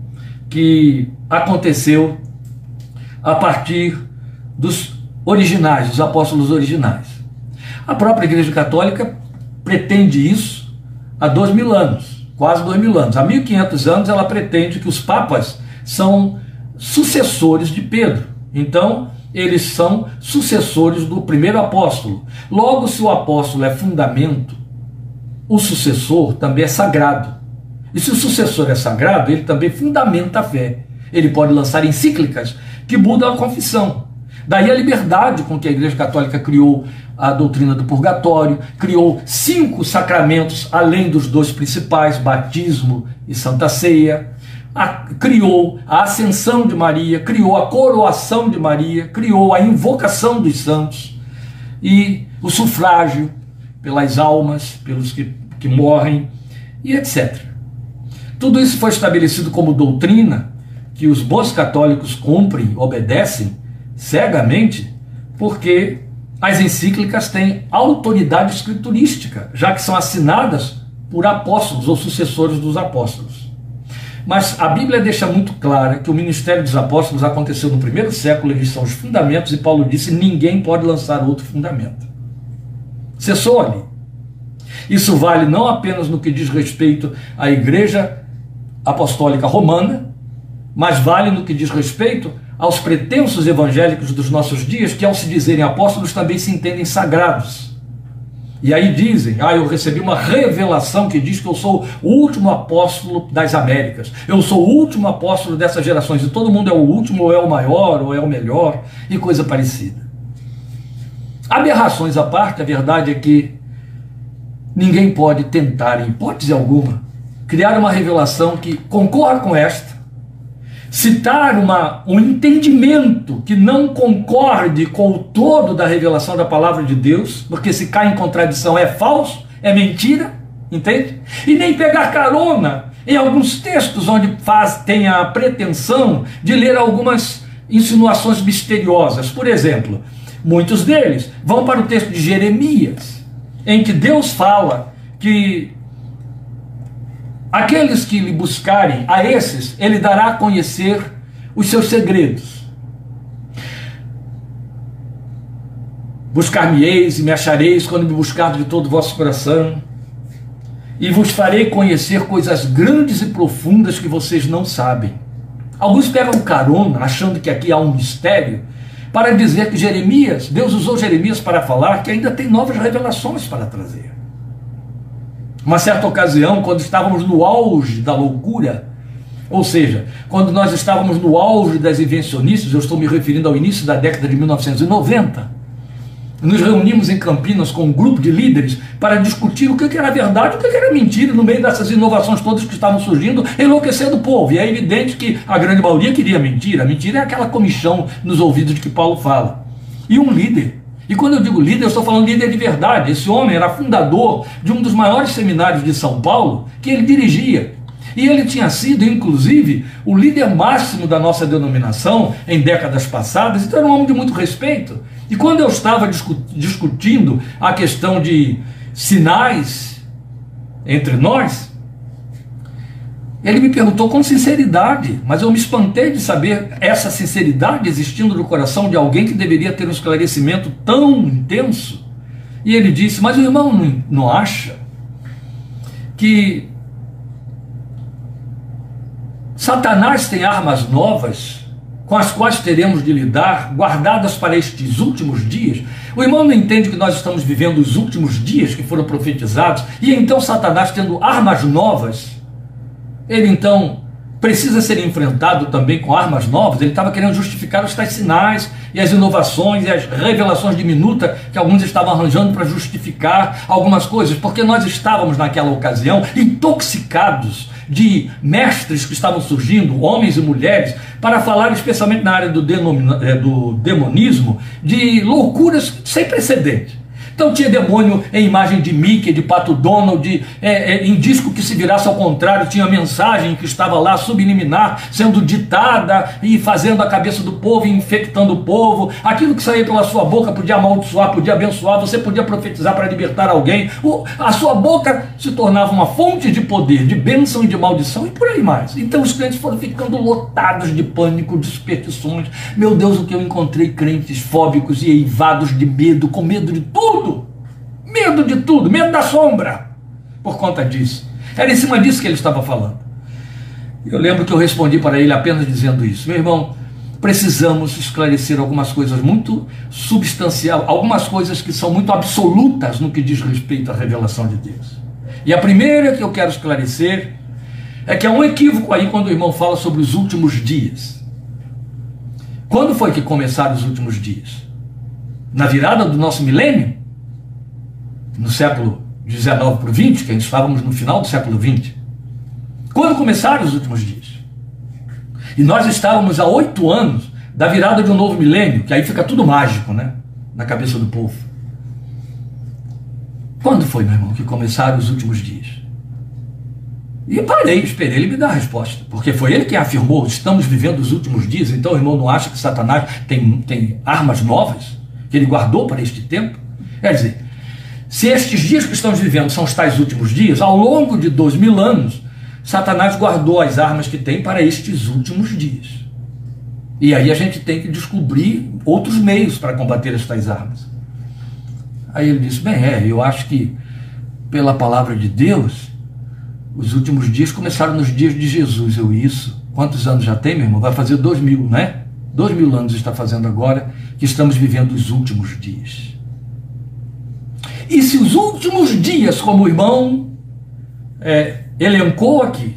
que aconteceu a partir dos originais, dos apóstolos originais. A própria Igreja Católica pretende isso há dois mil anos, quase dois mil anos. Há 1500 anos ela pretende que os papas são sucessores de Pedro. Então, eles são sucessores do primeiro apóstolo. Logo, se o apóstolo é fundamento, o sucessor também é sagrado. E se o sucessor é sagrado, ele também fundamenta a fé. Ele pode lançar encíclicas que mudam a confissão. Daí a liberdade com que a Igreja Católica criou a doutrina do purgatório, criou cinco sacramentos, além dos dois principais, batismo e santa ceia, a, criou a ascensão de Maria, criou a coroação de Maria, criou a invocação dos santos e o sufrágio pelas almas, pelos que, que morrem e etc. Tudo isso foi estabelecido como doutrina que os bons católicos cumprem, obedecem cegamente, porque as encíclicas têm autoridade escriturística, já que são assinadas por apóstolos ou sucessores dos apóstolos. Mas a Bíblia deixa muito clara que o ministério dos apóstolos aconteceu no primeiro século, eles são os fundamentos, e Paulo disse: ninguém pode lançar outro fundamento. Cessou ali. Isso vale não apenas no que diz respeito à Igreja Apostólica Romana, mas vale no que diz respeito aos pretensos evangélicos dos nossos dias, que ao se dizerem apóstolos também se entendem sagrados. E aí dizem: Ah, eu recebi uma revelação que diz que eu sou o último apóstolo das Américas, eu sou o último apóstolo dessas gerações, e todo mundo é o último, ou é o maior, ou é o melhor, e coisa parecida. Aberrações à parte, a verdade é que ninguém pode tentar, em hipótese alguma, criar uma revelação que concorra com esta citar uma, um entendimento que não concorde com o todo da revelação da palavra de Deus, porque se cai em contradição é falso, é mentira, entende? E nem pegar carona em alguns textos onde faz, tem a pretensão de ler algumas insinuações misteriosas. Por exemplo, muitos deles vão para o texto de Jeremias, em que Deus fala que Aqueles que lhe buscarem, a esses ele dará a conhecer os seus segredos. Buscar-me-eis e me achareis quando me buscar de todo o vosso coração, e vos farei conhecer coisas grandes e profundas que vocês não sabem. Alguns pegam carona, achando que aqui há um mistério, para dizer que Jeremias, Deus usou Jeremias para falar que ainda tem novas revelações para trazer. Uma certa ocasião, quando estávamos no auge da loucura, ou seja, quando nós estávamos no auge das invencionistas, eu estou me referindo ao início da década de 1990, nos reunimos em Campinas com um grupo de líderes para discutir o que era verdade o que era mentira no meio dessas inovações todas que estavam surgindo, enlouquecendo o povo. E é evidente que a grande maioria queria mentira. A mentira é aquela comichão nos ouvidos de que Paulo fala. E um líder E quando eu digo líder, eu estou falando líder de verdade. Esse homem era fundador de um dos maiores seminários de São Paulo que ele dirigia. E ele tinha sido, inclusive, o líder máximo da nossa denominação em décadas passadas, então era um homem de muito respeito. E quando eu estava discutindo a questão de sinais entre nós, ele me perguntou com sinceridade, mas eu me espantei de saber essa sinceridade existindo no coração de alguém que deveria ter um esclarecimento tão intenso. E ele disse: Mas o irmão não, acha que Satanás tem armas novas com as quais teremos de lidar, guardadas para estes últimos dias. O irmão não entende que nós estamos vivendo os últimos dias que foram profetizados, e então Satanás tendo armas novas ele então precisa ser enfrentado também com armas novas. Ele estava querendo justificar os tais sinais e as inovações e as revelações de minuta que alguns estavam arranjando para justificar algumas coisas, porque nós estávamos naquela ocasião intoxicados de mestres que estavam surgindo, homens e mulheres, para falar especialmente na área do, é, do demonismo, de loucuras sem precedentes. Então tinha demônio em imagem de Mickey, de Pato Donald, de, é, é, em disco que se virasse ao contrário, tinha mensagem que estava lá subliminar, sendo ditada e fazendo a cabeça do povo, infectando o povo. Aquilo que saía pela sua boca podia amaldiçoar, podia abençoar, você podia profetizar para libertar alguém. O, a sua boca se tornava uma fonte de poder, de bênção e de maldição e por aí mais. Então os crentes foram ficando lotados de pânico, de superstições. Meu Deus, o que eu encontrei crentes fóbicos e eivados de medo, com medo de tudo. Medo de tudo, medo da sombra. Por conta disso. Era em cima disso que ele estava falando. Eu lembro que eu respondi para ele apenas dizendo isso. Meu irmão, precisamos esclarecer algumas coisas muito substanciais, algumas coisas que são muito absolutas no que diz respeito à revelação de Deus. E a primeira que eu quero esclarecer é que há um equívoco aí quando o irmão fala sobre os últimos dias. Quando foi que começaram os últimos dias? Na virada do nosso milênio? No século XIX para o XX, que estávamos no final do século XX. Quando começaram os últimos dias? E nós estávamos há oito anos da virada de um novo milênio, que aí fica tudo mágico, né? Na cabeça do povo. Quando foi, meu irmão, que começaram os últimos dias? E parei, esperei ele me dar a resposta, porque foi ele que afirmou: estamos vivendo os últimos dias, então o irmão não acha que Satanás tem, tem armas novas que ele guardou para este tempo? Quer dizer, se estes dias que estamos vivendo são os tais últimos dias, ao longo de dois mil anos, Satanás guardou as armas que tem para estes últimos dias. E aí a gente tem que descobrir outros meios para combater estas armas. Aí ele disse: Bem, é, eu acho que pela palavra de Deus, os últimos dias começaram nos dias de Jesus. Eu, isso. Quantos anos já tem, meu irmão? Vai fazer dois mil, né? Dois mil anos está fazendo agora que estamos vivendo os últimos dias. E se os últimos dias, como o irmão é, elencou aqui,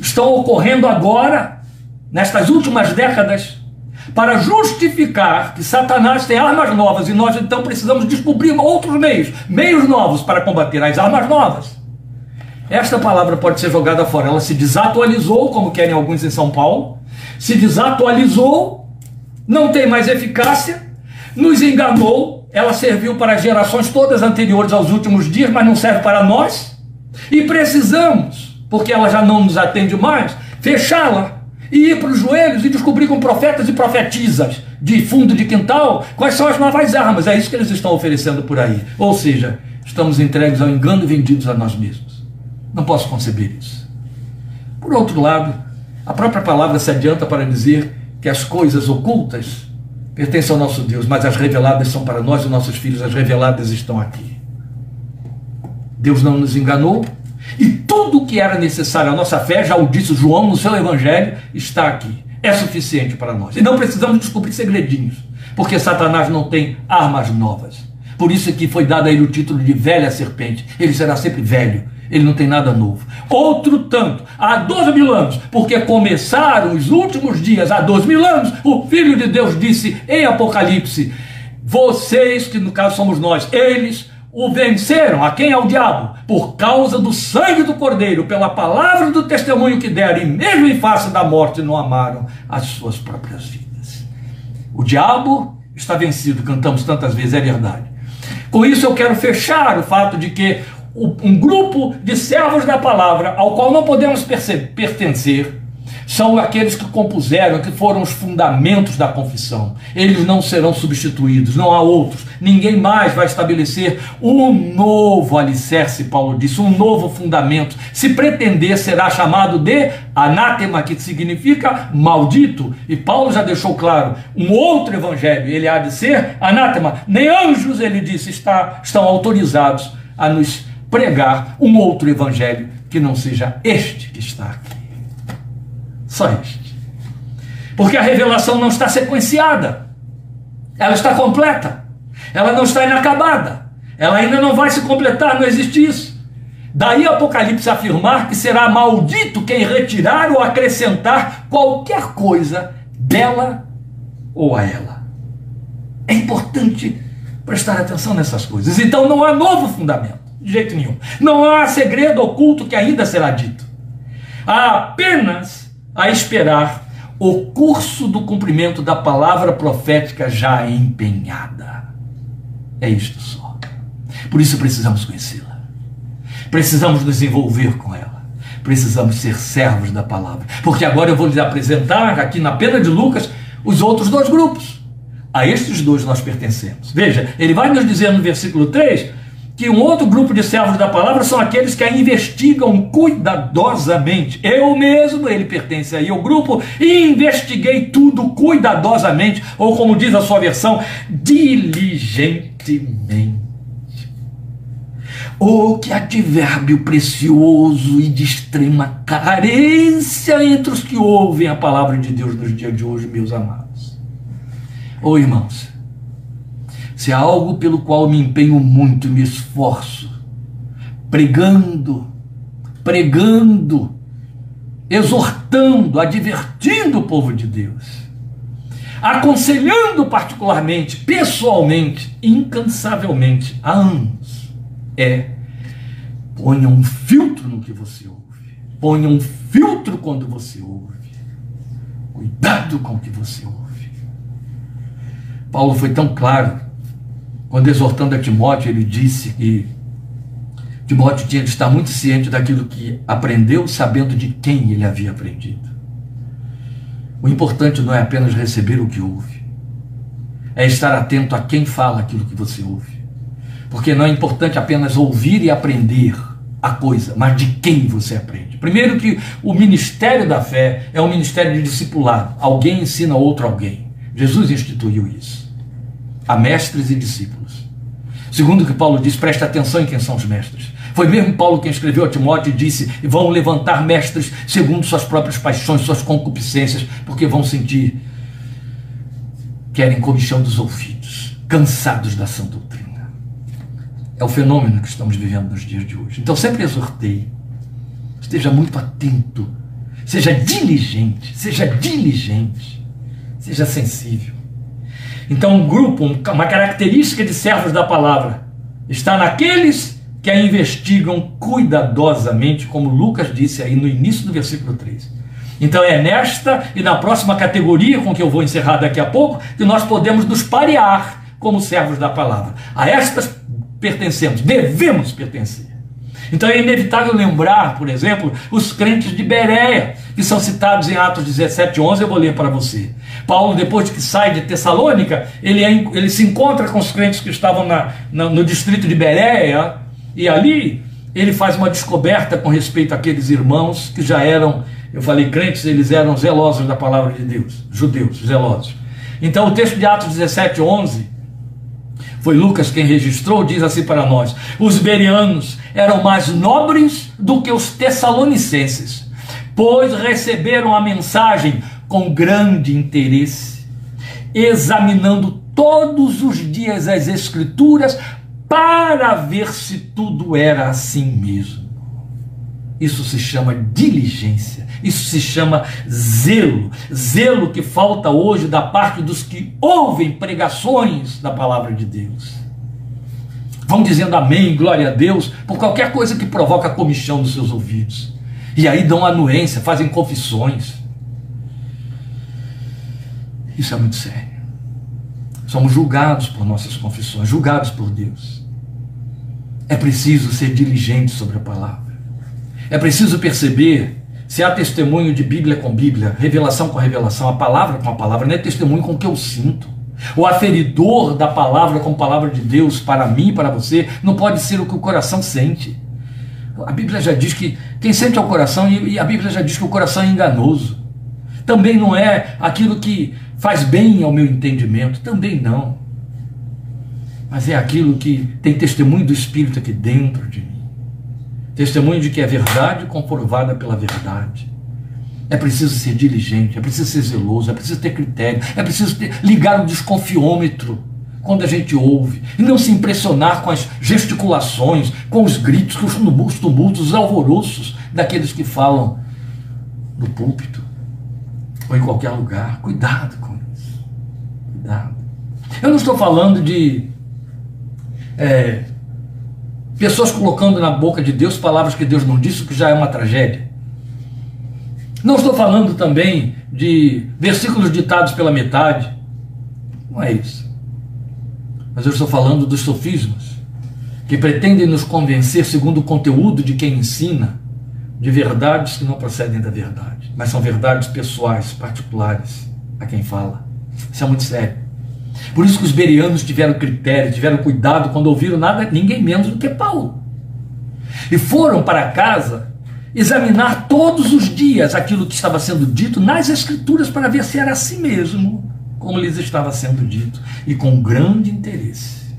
estão ocorrendo agora, nestas últimas décadas, para justificar que Satanás tem armas novas e nós então precisamos descobrir outros meios, meios novos para combater as armas novas. Esta palavra pode ser jogada fora. Ela se desatualizou, como querem alguns em São Paulo, se desatualizou, não tem mais eficácia, nos enganou, ela serviu para gerações todas anteriores aos últimos dias, mas não serve para nós. E precisamos, porque ela já não nos atende mais, fechá-la e ir para os joelhos e descobrir com profetas e profetisas de fundo de quintal quais são as novas armas. É isso que eles estão oferecendo por aí. Ou seja, estamos entregues ao engano e vendidos a nós mesmos. Não posso conceber isso. Por outro lado, a própria palavra se adianta para dizer que as coisas ocultas pertence ao nosso Deus, mas as reveladas são para nós e nossos filhos, as reveladas estão aqui. Deus não nos enganou, e tudo o que era necessário à nossa fé, já o disse João no seu evangelho, está aqui. É suficiente para nós. E não precisamos descobrir segredinhos, porque Satanás não tem armas novas. Por isso é que foi dado a ele o título de velha serpente. Ele será sempre velho, ele não tem nada novo. Outro tanto, há 12 mil anos, porque começaram os últimos dias, há 12 mil anos, o Filho de Deus disse em Apocalipse: Vocês, que no caso somos nós, eles o venceram. A quem é o diabo? Por causa do sangue do Cordeiro, pela palavra do testemunho que deram, e mesmo em face da morte não amaram as suas próprias vidas. O diabo está vencido, cantamos tantas vezes, é verdade. Com isso eu quero fechar o fato de que um grupo de servos da palavra ao qual não podemos pertencer são aqueles que compuseram, que foram os fundamentos da confissão. Eles não serão substituídos, não há outros. Ninguém mais vai estabelecer um novo alicerce, Paulo disse, um novo fundamento. Se pretender, será chamado de anátema, que significa maldito. E Paulo já deixou claro, um outro evangelho, ele há de ser anátema. Nem anjos, ele disse, está, estão autorizados a nos pregar um outro evangelho que não seja este que está aqui. Só este. Porque a revelação não está sequenciada. Ela está completa. Ela não está inacabada. Ela ainda não vai se completar, não existe isso. Daí Apocalipse afirmar que será maldito quem retirar ou acrescentar qualquer coisa dela ou a ela. É importante prestar atenção nessas coisas. Então não há novo fundamento, de jeito nenhum. Não há segredo oculto que ainda será dito. Há apenas a esperar o curso do cumprimento da palavra profética já empenhada. É isto só. Por isso precisamos conhecê-la. Precisamos nos envolver com ela. Precisamos ser servos da palavra. Porque agora eu vou lhes apresentar aqui na pena de Lucas os outros dois grupos. A estes dois nós pertencemos. Veja, ele vai nos dizer no versículo 3 que um outro grupo de servos da palavra são aqueles que a investigam cuidadosamente. Eu mesmo, ele pertence aí ao grupo, investiguei tudo cuidadosamente, ou como diz a sua versão, diligentemente. Oh, que advérbio precioso e de extrema carência entre os que ouvem a palavra de Deus nos dias de hoje, meus amados. Oh, irmãos, se há algo pelo qual me empenho muito me esforço, pregando, pregando, exortando, advertindo o povo de Deus, aconselhando particularmente, pessoalmente, incansavelmente, há anos, é ponha um filtro no que você ouve, ponha um filtro quando você ouve, cuidado com o que você ouve. Paulo foi tão claro quando exortando a Timóteo, ele disse que Timóteo tinha de estar muito ciente daquilo que aprendeu, sabendo de quem ele havia aprendido. O importante não é apenas receber o que ouve, é estar atento a quem fala aquilo que você ouve. Porque não é importante apenas ouvir e aprender a coisa, mas de quem você aprende. Primeiro que o ministério da fé é um ministério de discipulado. Alguém ensina outro alguém. Jesus instituiu isso a mestres e discípulos. Segundo o que Paulo diz, presta atenção em quem são os mestres. Foi mesmo Paulo quem escreveu a Timóteo e disse: vão levantar mestres segundo suas próprias paixões, suas concupiscências, porque vão sentir, querem comichão dos ouvidos, cansados da sã doutrina. É o fenômeno que estamos vivendo nos dias de hoje. Então sempre exortei, esteja muito atento, seja diligente, seja diligente, seja sensível. Então, um grupo, uma característica de servos da palavra, está naqueles que a investigam cuidadosamente, como Lucas disse aí no início do versículo 3. Então é nesta e na próxima categoria, com que eu vou encerrar daqui a pouco, que nós podemos nos parear como servos da palavra. A estas pertencemos, devemos pertencer. Então é inevitável lembrar, por exemplo, os crentes de Bereia, que são citados em Atos 17, 11, eu vou ler para você. Paulo, depois de que sai de Tessalônica, ele, é, ele se encontra com os crentes que estavam na, na, no distrito de Bereia, e ali ele faz uma descoberta com respeito àqueles irmãos que já eram, eu falei crentes, eles eram zelosos da palavra de Deus, judeus, zelosos. Então o texto de Atos 17, 11 foi Lucas quem registrou, diz assim para nós: os berianos eram mais nobres do que os tessalonicenses, pois receberam a mensagem com grande interesse, examinando todos os dias as Escrituras para ver se tudo era assim mesmo. Isso se chama diligência, isso se chama zelo, zelo que falta hoje da parte dos que ouvem pregações da palavra de Deus. Vão dizendo amém, glória a Deus, por qualquer coisa que provoca comichão nos seus ouvidos. E aí dão anuência, fazem confissões. Isso é muito sério. Somos julgados por nossas confissões, julgados por Deus. É preciso ser diligente sobre a palavra. É preciso perceber se há testemunho de Bíblia com Bíblia, revelação com revelação, a palavra com a palavra, não é testemunho com o que eu sinto. O aferidor da palavra com a palavra de Deus para mim e para você não pode ser o que o coração sente. A Bíblia já diz que quem sente é o coração, e a Bíblia já diz que o coração é enganoso. Também não é aquilo que faz bem ao meu entendimento, também não. Mas é aquilo que tem testemunho do Espírito aqui dentro de mim. Testemunho de que é verdade comprovada pela verdade. É preciso ser diligente, é preciso ser zeloso, é preciso ter critério, é preciso ter, ligar o desconfiômetro quando a gente ouve, e não se impressionar com as gesticulações, com os gritos, com os tumultos, os alvoroços daqueles que falam no púlpito ou em qualquer lugar. Cuidado com isso. Cuidado. Eu não estou falando de é, pessoas colocando na boca de Deus palavras que Deus não disse, o que já é uma tragédia. Não estou falando também de versículos ditados pela metade. Não é isso mas eu estou falando dos sofismas, que pretendem nos convencer, segundo o conteúdo de quem ensina, de verdades que não procedem da verdade, mas são verdades pessoais, particulares, a quem fala. Isso é muito sério. Por isso que os berianos tiveram critério, tiveram cuidado quando ouviram nada, ninguém menos do que Paulo. E foram para casa examinar todos os dias aquilo que estava sendo dito nas Escrituras para ver se era assim mesmo como lhes estava sendo dito, e com grande interesse.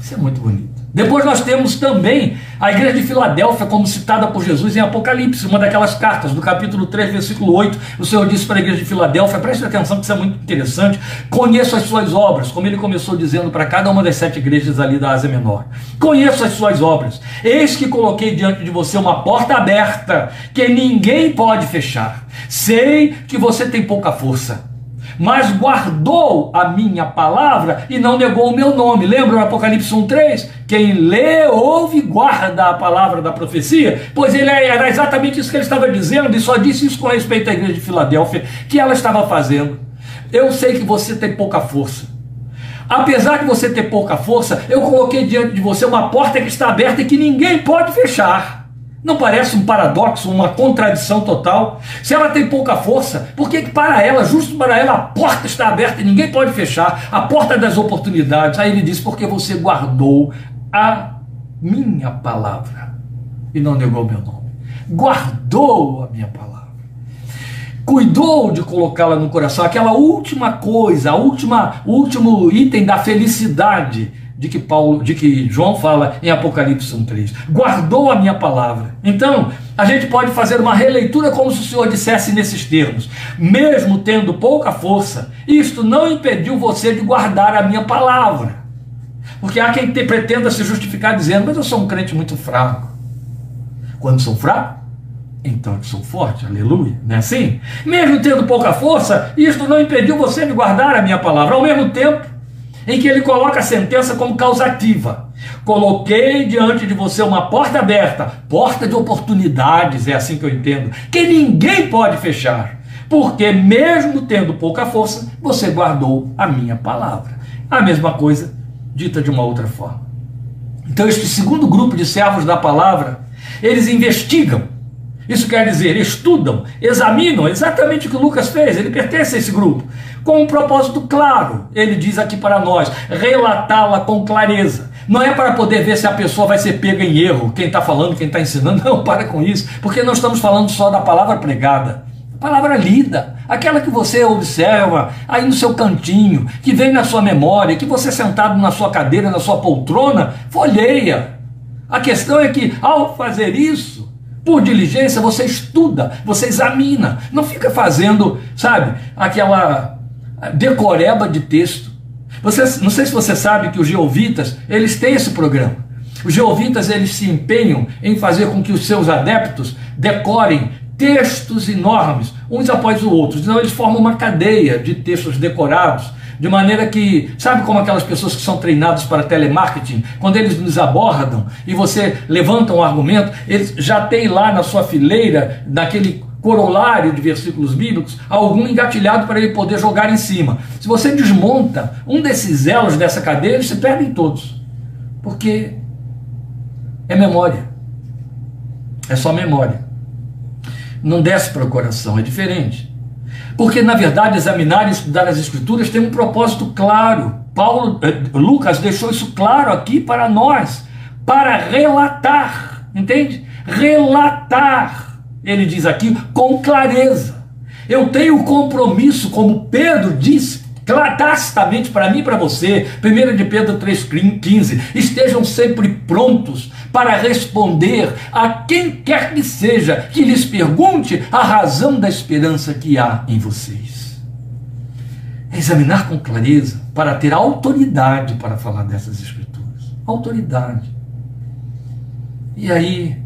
Isso é muito bonito. Depois nós temos também a igreja de Filadélfia, como citada por Jesus em Apocalipse, uma daquelas cartas, do capítulo 3, versículo 8. O Senhor disse para a igreja de Filadélfia: preste atenção, que isso é muito interessante. Conheço as suas obras, como ele começou dizendo para cada uma das sete igrejas ali da Ásia Menor. Conheço as suas obras. Eis que coloquei diante de você uma porta aberta que ninguém pode fechar. Sei que você tem pouca força mas guardou a minha palavra e não negou o meu nome. Lembra o Apocalipse 1,3? Quem lê, ouve, guarda a palavra da profecia, pois ele é, era exatamente isso que ele estava dizendo, e só disse isso com respeito à igreja de Filadélfia, que ela estava fazendo. Eu sei que você tem pouca força. Apesar de você ter pouca força, eu coloquei diante de você uma porta que está aberta e que ninguém pode fechar. Não parece um paradoxo, uma contradição total? Se ela tem pouca força, por que para ela, justo para ela, a porta está aberta e ninguém pode fechar? A porta das oportunidades. Aí ele diz: porque você guardou a minha palavra e não negou meu nome. Guardou a minha palavra. Cuidou de colocá-la no coração, aquela última coisa, a última, o último item da felicidade de que Paulo, de que João fala em Apocalipse 1:3. Guardou a minha palavra. Então, a gente pode fazer uma releitura como se o Senhor dissesse nesses termos: mesmo tendo pouca força, isto não impediu você de guardar a minha palavra. Porque há quem te, pretenda se justificar dizendo: "Mas eu sou um crente muito fraco". Quando sou fraco, então eu sou forte, aleluia, não é assim? Mesmo tendo pouca força, isto não impediu você de guardar a minha palavra. Ao mesmo tempo, em que ele coloca a sentença como causativa. Coloquei diante de você uma porta aberta, porta de oportunidades, é assim que eu entendo, que ninguém pode fechar, porque mesmo tendo pouca força, você guardou a minha palavra. A mesma coisa dita de uma outra forma. Então, este segundo grupo de servos da palavra, eles investigam isso quer dizer, estudam, examinam exatamente o que Lucas fez, ele pertence a esse grupo, com um propósito claro, ele diz aqui para nós, relatá-la com clareza. Não é para poder ver se a pessoa vai ser pega em erro, quem está falando, quem está ensinando, *laughs* não, para com isso, porque não estamos falando só da palavra pregada, a palavra lida, aquela que você observa aí no seu cantinho, que vem na sua memória, que você sentado na sua cadeira, na sua poltrona, folheia. A questão é que ao fazer isso, por diligência, você estuda, você examina, não fica fazendo, sabe, aquela decoreba de texto. Você, não sei se você sabe que os geovitas, eles têm esse programa. Os geovitas, eles se empenham em fazer com que os seus adeptos decorem textos enormes, uns após os outros. Então eles formam uma cadeia de textos decorados de maneira que, sabe como aquelas pessoas que são treinadas para telemarketing, quando eles nos abordam e você levanta um argumento, eles já têm lá na sua fileira, naquele corolário de versículos bíblicos, algum engatilhado para ele poder jogar em cima. Se você desmonta um desses elos dessa cadeia, eles se perdem todos. Porque é memória. É só memória. Não desce para o coração, é diferente. Porque, na verdade, examinar e estudar as Escrituras tem um propósito claro. Paulo, eh, Lucas deixou isso claro aqui para nós, para relatar, entende? Relatar, ele diz aqui, com clareza. Eu tenho compromisso, como Pedro disse, tacitamente para mim e para você, 1 de Pedro 3,15, estejam sempre prontos para responder a quem quer que seja que lhes pergunte a razão da esperança que há em vocês. É examinar com clareza para ter autoridade para falar dessas escrituras. Autoridade. E aí,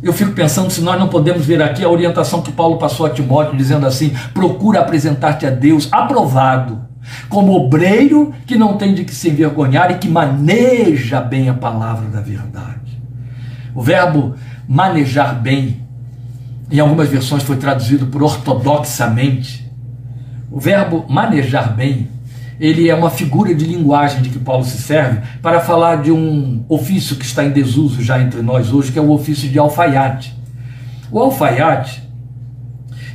eu fico pensando se nós não podemos ver aqui a orientação que Paulo passou a Timóteo, dizendo assim: procura apresentar-te a Deus aprovado, como obreiro que não tem de que se envergonhar e que maneja bem a palavra da verdade. O verbo manejar bem, em algumas versões foi traduzido por ortodoxamente. O verbo manejar bem ele é uma figura de linguagem de que Paulo se serve para falar de um ofício que está em desuso já entre nós hoje, que é o ofício de alfaiate. O alfaiate,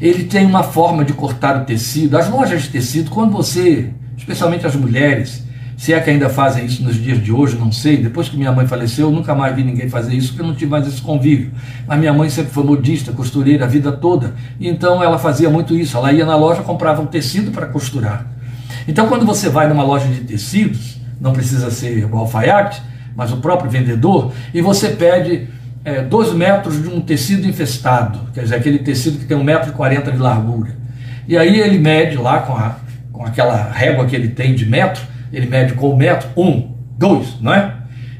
ele tem uma forma de cortar o tecido. As lojas de tecido, quando você, especialmente as mulheres, se é que ainda fazem isso nos dias de hoje, não sei. Depois que minha mãe faleceu, eu nunca mais vi ninguém fazer isso, porque eu não tive mais esse convívio. Mas minha mãe sempre foi modista, costureira a vida toda. Então ela fazia muito isso. Ela ia na loja, comprava um tecido para costurar. Então, quando você vai numa loja de tecidos, não precisa ser o alfaiate, mas o próprio vendedor, e você pede é, dois metros de um tecido infestado, quer dizer, aquele tecido que tem um metro e quarenta de largura. E aí ele mede lá com, a, com aquela régua que ele tem de metro, ele mede com o metro, um, dois, não é?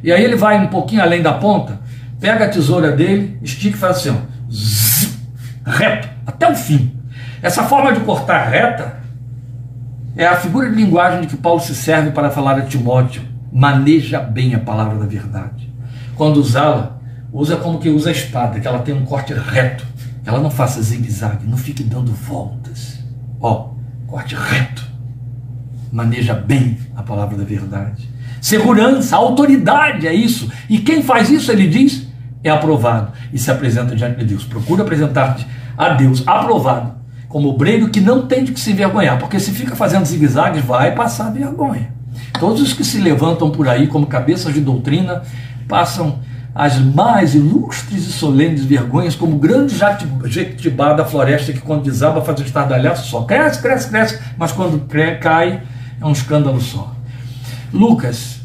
E aí ele vai um pouquinho além da ponta, pega a tesoura dele, estica e faz assim, ó, zzz, reto, até o fim. Essa forma de cortar reta é a figura de linguagem de que Paulo se serve para falar a Timóteo. Maneja bem a palavra da verdade. Quando usá-la, usa como que usa a espada, que ela tem um corte reto. Ela não faça zigue-zague, não fique dando voltas. Ó, corte reto. Maneja bem a palavra da verdade. Segurança, autoridade é isso. E quem faz isso, ele diz, é aprovado e se apresenta diante de Deus. Procura apresentar-te a Deus aprovado como obreiro que não tem de que se envergonhar, porque se fica fazendo zigue-zagues, vai passar vergonha. Todos os que se levantam por aí como cabeças de doutrina passam as mais ilustres e solenes vergonhas, como o grande jequitibá da floresta que quando desaba faz um estardalhaço só. Cresce, cresce, cresce, mas quando cai é um escândalo só. Lucas,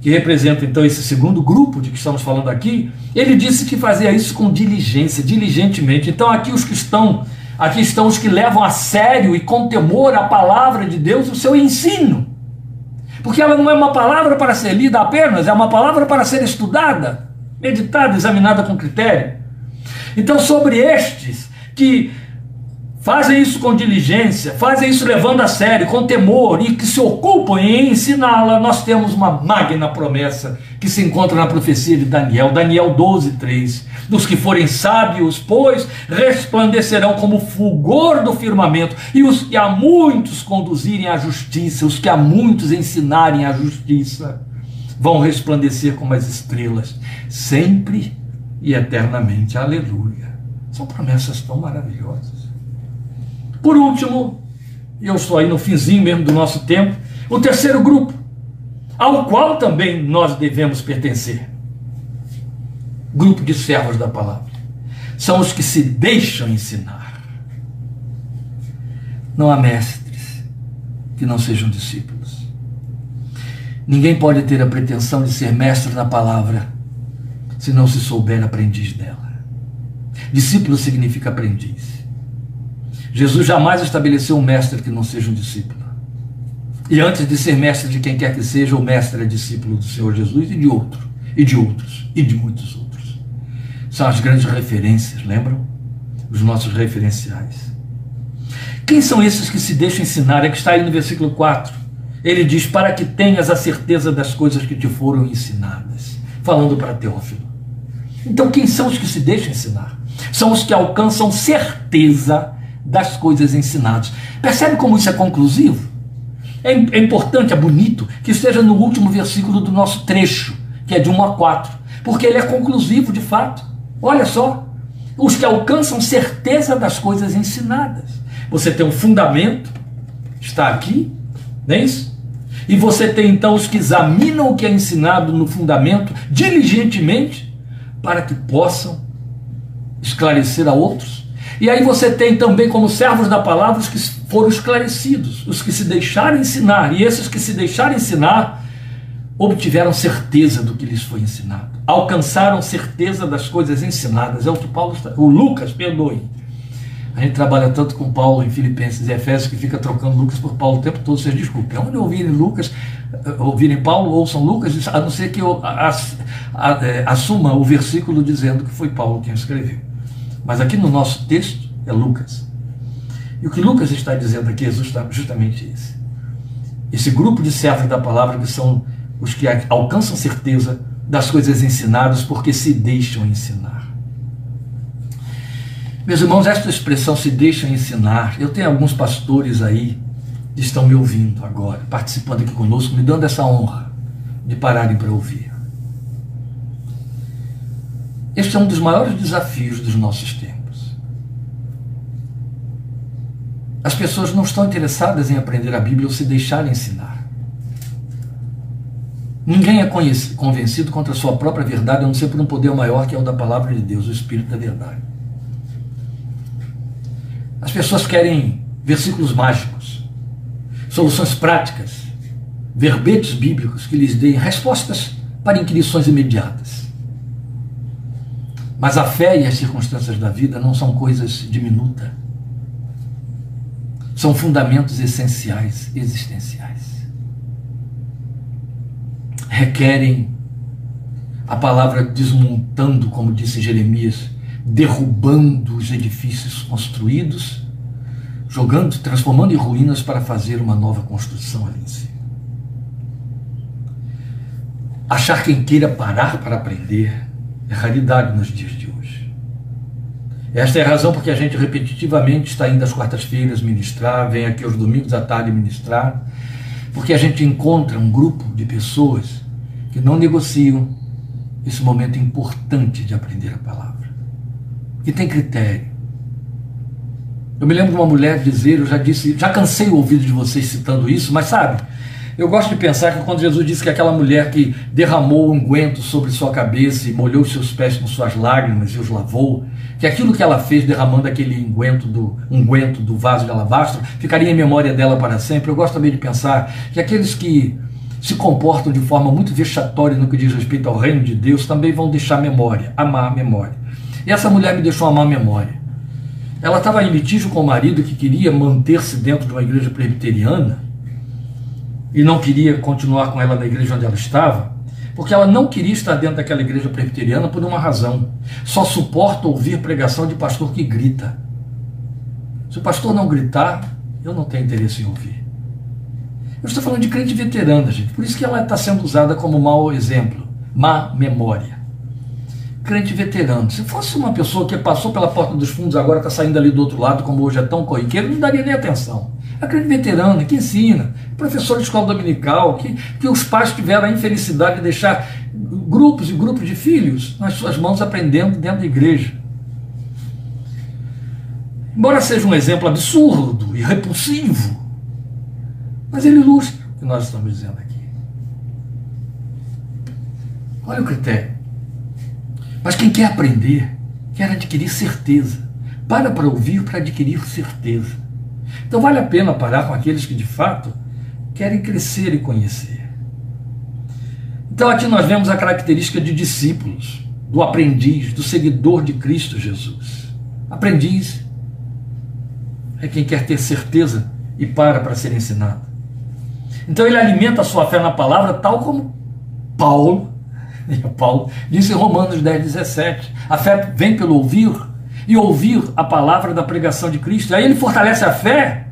que representa então esse segundo grupo de que estamos falando aqui, ele disse que fazia isso com diligência, diligentemente. Então aqui os que estão Aqui estão os que levam a sério e com temor a palavra de Deus, o seu ensino. Porque ela não é uma palavra para ser lida apenas, é uma palavra para ser estudada, meditada, examinada com critério. Então, sobre estes que fazem isso com diligência, fazem isso levando a sério, com temor e que se ocupam em ensiná-la, nós temos uma magna promessa que se encontra na profecia de Daniel, Daniel 12, 3. Dos que forem sábios, pois, resplandecerão como fulgor do firmamento, e os que a muitos conduzirem à justiça, os que a muitos ensinarem a justiça, vão resplandecer como as estrelas, sempre e eternamente. Aleluia. São promessas tão maravilhosas. Por último, e eu estou aí no finzinho mesmo do nosso tempo, o terceiro grupo, ao qual também nós devemos pertencer. Grupo de servos da palavra. São os que se deixam ensinar. Não há mestres que não sejam discípulos. Ninguém pode ter a pretensão de ser mestre na palavra se não se souber aprendiz dela. Discípulo significa aprendiz. Jesus jamais estabeleceu um mestre que não seja um discípulo. E antes de ser mestre de quem quer que seja, o mestre é discípulo do Senhor Jesus e de outro, e de outros, e de muitos outros. São as grandes referências, lembram? Os nossos referenciais. Quem são esses que se deixam ensinar? É que está aí no versículo 4. Ele diz: Para que tenhas a certeza das coisas que te foram ensinadas. Falando para Teófilo. Então, quem são os que se deixam ensinar? são os que alcançam certeza das coisas ensinadas. Percebe como isso é conclusivo? É, é importante, é bonito que esteja no último versículo do nosso trecho, que é de 1 a 4, porque ele é conclusivo de fato. Olha só, os que alcançam certeza das coisas ensinadas. Você tem um fundamento, está aqui, não é isso? E você tem então os que examinam o que é ensinado no fundamento diligentemente para que possam esclarecer a outros. E aí você tem também como servos da palavra os que foram esclarecidos, os que se deixaram ensinar. E esses que se deixaram ensinar obtiveram certeza do que lhes foi ensinado, alcançaram certeza das coisas ensinadas. É o que Paulo está, o Lucas, perdoe, a gente trabalha tanto com Paulo em Filipenses e Efésios que fica trocando Lucas por Paulo o tempo todo. Vocês desculpem. Onde ouvirem Lucas, eh, ouvirem Paulo, ouçam Lucas, a não ser que eu eh, assuma o versículo dizendo que foi Paulo quem escreveu. Mas aqui no nosso texto é Lucas. E o que Lucas está dizendo aqui é justamente esse. Esse grupo de servos da palavra que são os que alcançam certeza das coisas ensinadas porque se deixam ensinar. Meus irmãos, esta expressão se deixam ensinar. Eu tenho alguns pastores aí que estão me ouvindo agora, participando aqui conosco, me dando essa honra de pararem para ouvir. Este é um dos maiores desafios dos nossos tempos. As pessoas não estão interessadas em aprender a Bíblia ou se deixar ensinar. Ninguém é convencido contra a sua própria verdade, a não ser por um poder maior que é o da palavra de Deus, o Espírito da verdade. As pessoas querem versículos mágicos, soluções práticas, verbetes bíblicos que lhes deem respostas para inquirições imediatas. Mas a fé e as circunstâncias da vida não são coisas diminutas. São fundamentos essenciais, existenciais. Requerem a palavra desmontando, como disse Jeremias, derrubando os edifícios construídos, jogando, transformando em ruínas para fazer uma nova construção ali em cima. Achar quem queira parar para aprender é raridade nos dias de hoje. Esta é a razão porque a gente repetitivamente está indo às quartas-feiras ministrar, vem aqui aos domingos à tarde ministrar, porque a gente encontra um grupo de pessoas que não negociam esse momento importante de aprender a palavra que tem critério. Eu me lembro de uma mulher dizer, eu já disse, já cansei o ouvido de vocês citando isso, mas sabe, eu gosto de pensar que quando Jesus disse que aquela mulher que derramou unguento sobre sua cabeça e molhou seus pés com suas lágrimas e os lavou, que aquilo que ela fez derramando aquele unguento do, unguento do vaso de alabastro ficaria em memória dela para sempre. Eu gosto também de pensar que aqueles que se comportam de forma muito vexatória no que diz respeito ao reino de Deus também vão deixar memória, amar memória. E essa mulher me deixou uma má memória. Ela estava em litígio com o marido que queria manter-se dentro de uma igreja presbiteriana e não queria continuar com ela na igreja onde ela estava, porque ela não queria estar dentro daquela igreja presbiteriana por uma razão. Só suporta ouvir pregação de pastor que grita. Se o pastor não gritar, eu não tenho interesse em ouvir. Eu estou falando de crente veterana, gente. Por isso que ela está sendo usada como mau exemplo, má memória crente veterano. Se fosse uma pessoa que passou pela porta dos fundos agora está saindo ali do outro lado, como hoje é tão corriqueiro, não daria nem atenção. É crente veterano, que ensina, professor de escola dominical, que, que os pais tiveram a infelicidade de deixar grupos e grupos de filhos nas suas mãos aprendendo dentro da igreja. Embora seja um exemplo absurdo e repulsivo, mas ele ilustra o que nós estamos dizendo aqui. Olha o critério. Mas quem quer aprender, quer adquirir certeza. Para para ouvir para adquirir certeza. Então vale a pena parar com aqueles que de fato querem crescer e conhecer. Então aqui nós vemos a característica de discípulos, do aprendiz, do seguidor de Cristo Jesus. Aprendiz é quem quer ter certeza e para para ser ensinado. Então ele alimenta a sua fé na palavra, tal como Paulo *laughs* Paulo disse em Romanos 10, 17: a fé vem pelo ouvir, e ouvir a palavra da pregação de Cristo. Aí ele fortalece a fé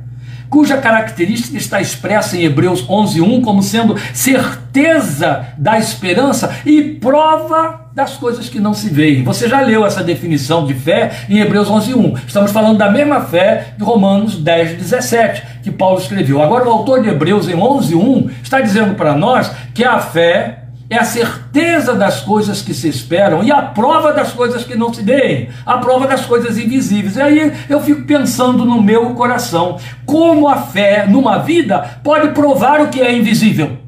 cuja característica está expressa em Hebreus 11:1 como sendo certeza da esperança e prova das coisas que não se veem. Você já leu essa definição de fé em Hebreus 11:1. Estamos falando da mesma fé de Romanos 10:17 que Paulo escreveu. Agora o autor de Hebreus em 11:1 está dizendo para nós que a fé é a certeza das coisas que se esperam e a prova das coisas que não se veem, a prova das coisas invisíveis. E aí eu fico pensando no meu coração, como a fé numa vida pode provar o que é invisível.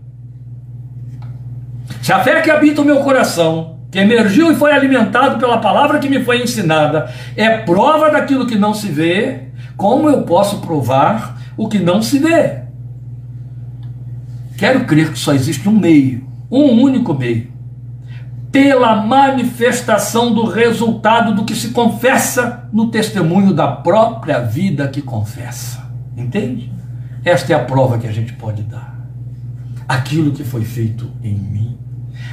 Se a fé que habita o meu coração, que emergiu e foi alimentado pela palavra que me foi ensinada, é prova daquilo que não se vê, como eu posso provar o que não se vê? Quero crer que só existe um meio um único meio pela manifestação do resultado do que se confessa no testemunho da própria vida que confessa. Entende? Esta é a prova que a gente pode dar. Aquilo que foi feito em mim,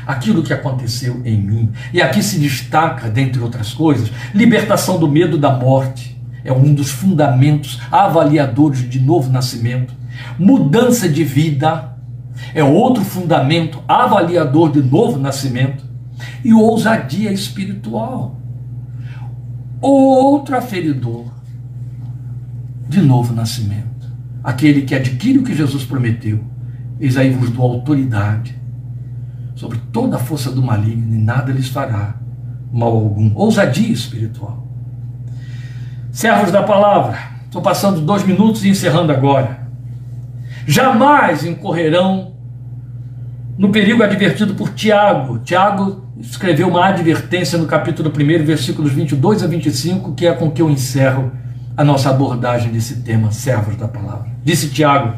aquilo que aconteceu em mim. E aqui se destaca, dentre outras coisas, libertação do medo da morte. É um dos fundamentos avaliadores de novo nascimento. Mudança de vida, é outro fundamento avaliador de novo nascimento. E ousadia espiritual. Outro aferidor de novo nascimento. Aquele que adquire o que Jesus prometeu. Eis aí vos dou autoridade sobre toda a força do maligno e nada lhes fará mal algum. Ousadia espiritual. Servos da palavra, estou passando dois minutos e encerrando agora. Jamais incorrerão no perigo advertido por Tiago. Tiago escreveu uma advertência no capítulo 1, versículos 22 a 25, que é com que eu encerro a nossa abordagem desse tema, servos da palavra. Disse Tiago: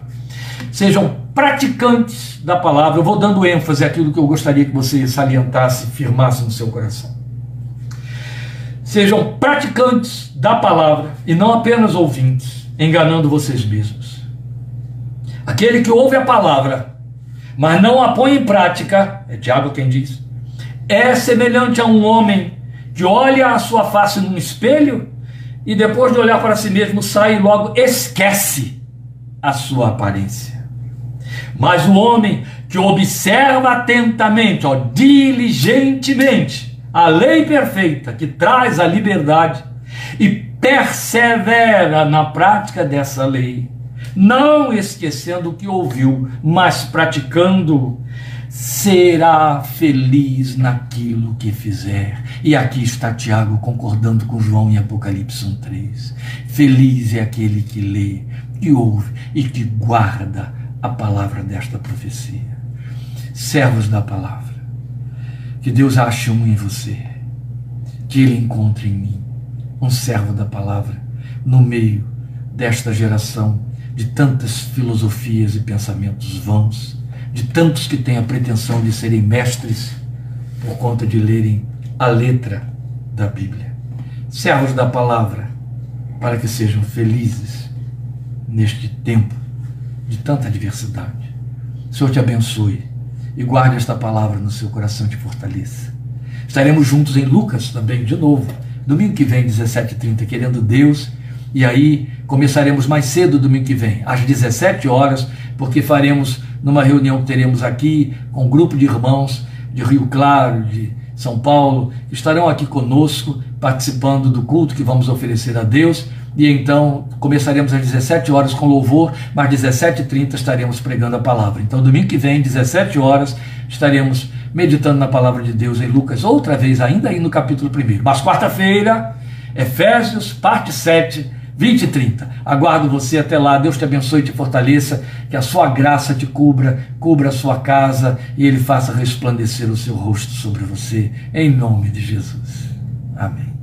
sejam praticantes da palavra. Eu vou dando ênfase àquilo que eu gostaria que você salientasse, firmasse no seu coração. Sejam praticantes da palavra e não apenas ouvintes, enganando vocês mesmos. Aquele que ouve a palavra mas não a põe em prática, é Tiago quem diz, é semelhante a um homem que olha a sua face num espelho e depois de olhar para si mesmo sai e logo esquece a sua aparência. Mas o homem que observa atentamente, ó, diligentemente, a lei perfeita que traz a liberdade e persevera na prática dessa lei, não esquecendo o que ouviu, mas praticando, será feliz naquilo que fizer. E aqui está Tiago concordando com João em Apocalipse 1:3. Feliz é aquele que lê, que ouve e que guarda a palavra desta profecia. Servos da palavra, que Deus ache um em você, que ele encontre em mim um servo da palavra no meio desta geração de tantas filosofias e pensamentos vãos, de tantos que têm a pretensão de serem mestres por conta de lerem a letra da Bíblia. Servos da palavra, para que sejam felizes neste tempo de tanta adversidade. O Senhor te abençoe e guarde esta palavra no seu coração e te fortaleça. Estaremos juntos em Lucas também, de novo, domingo que vem, 17h30, querendo Deus e aí começaremos mais cedo domingo que vem, às 17 horas, porque faremos numa reunião que teremos aqui com um grupo de irmãos de Rio Claro, de São Paulo, que estarão aqui conosco, participando do culto que vamos oferecer a Deus. E então começaremos às 17 horas com louvor, mas às 17h30 estaremos pregando a palavra. Então, domingo que vem, 17 horas, estaremos meditando na palavra de Deus em Lucas, outra vez, ainda aí no capítulo 1. Mas quarta-feira, Efésios, parte 7 20 e 30. Aguardo você até lá. Deus te abençoe e te fortaleça. Que a sua graça te cubra, cubra a sua casa e Ele faça resplandecer o seu rosto sobre você. Em nome de Jesus. Amém.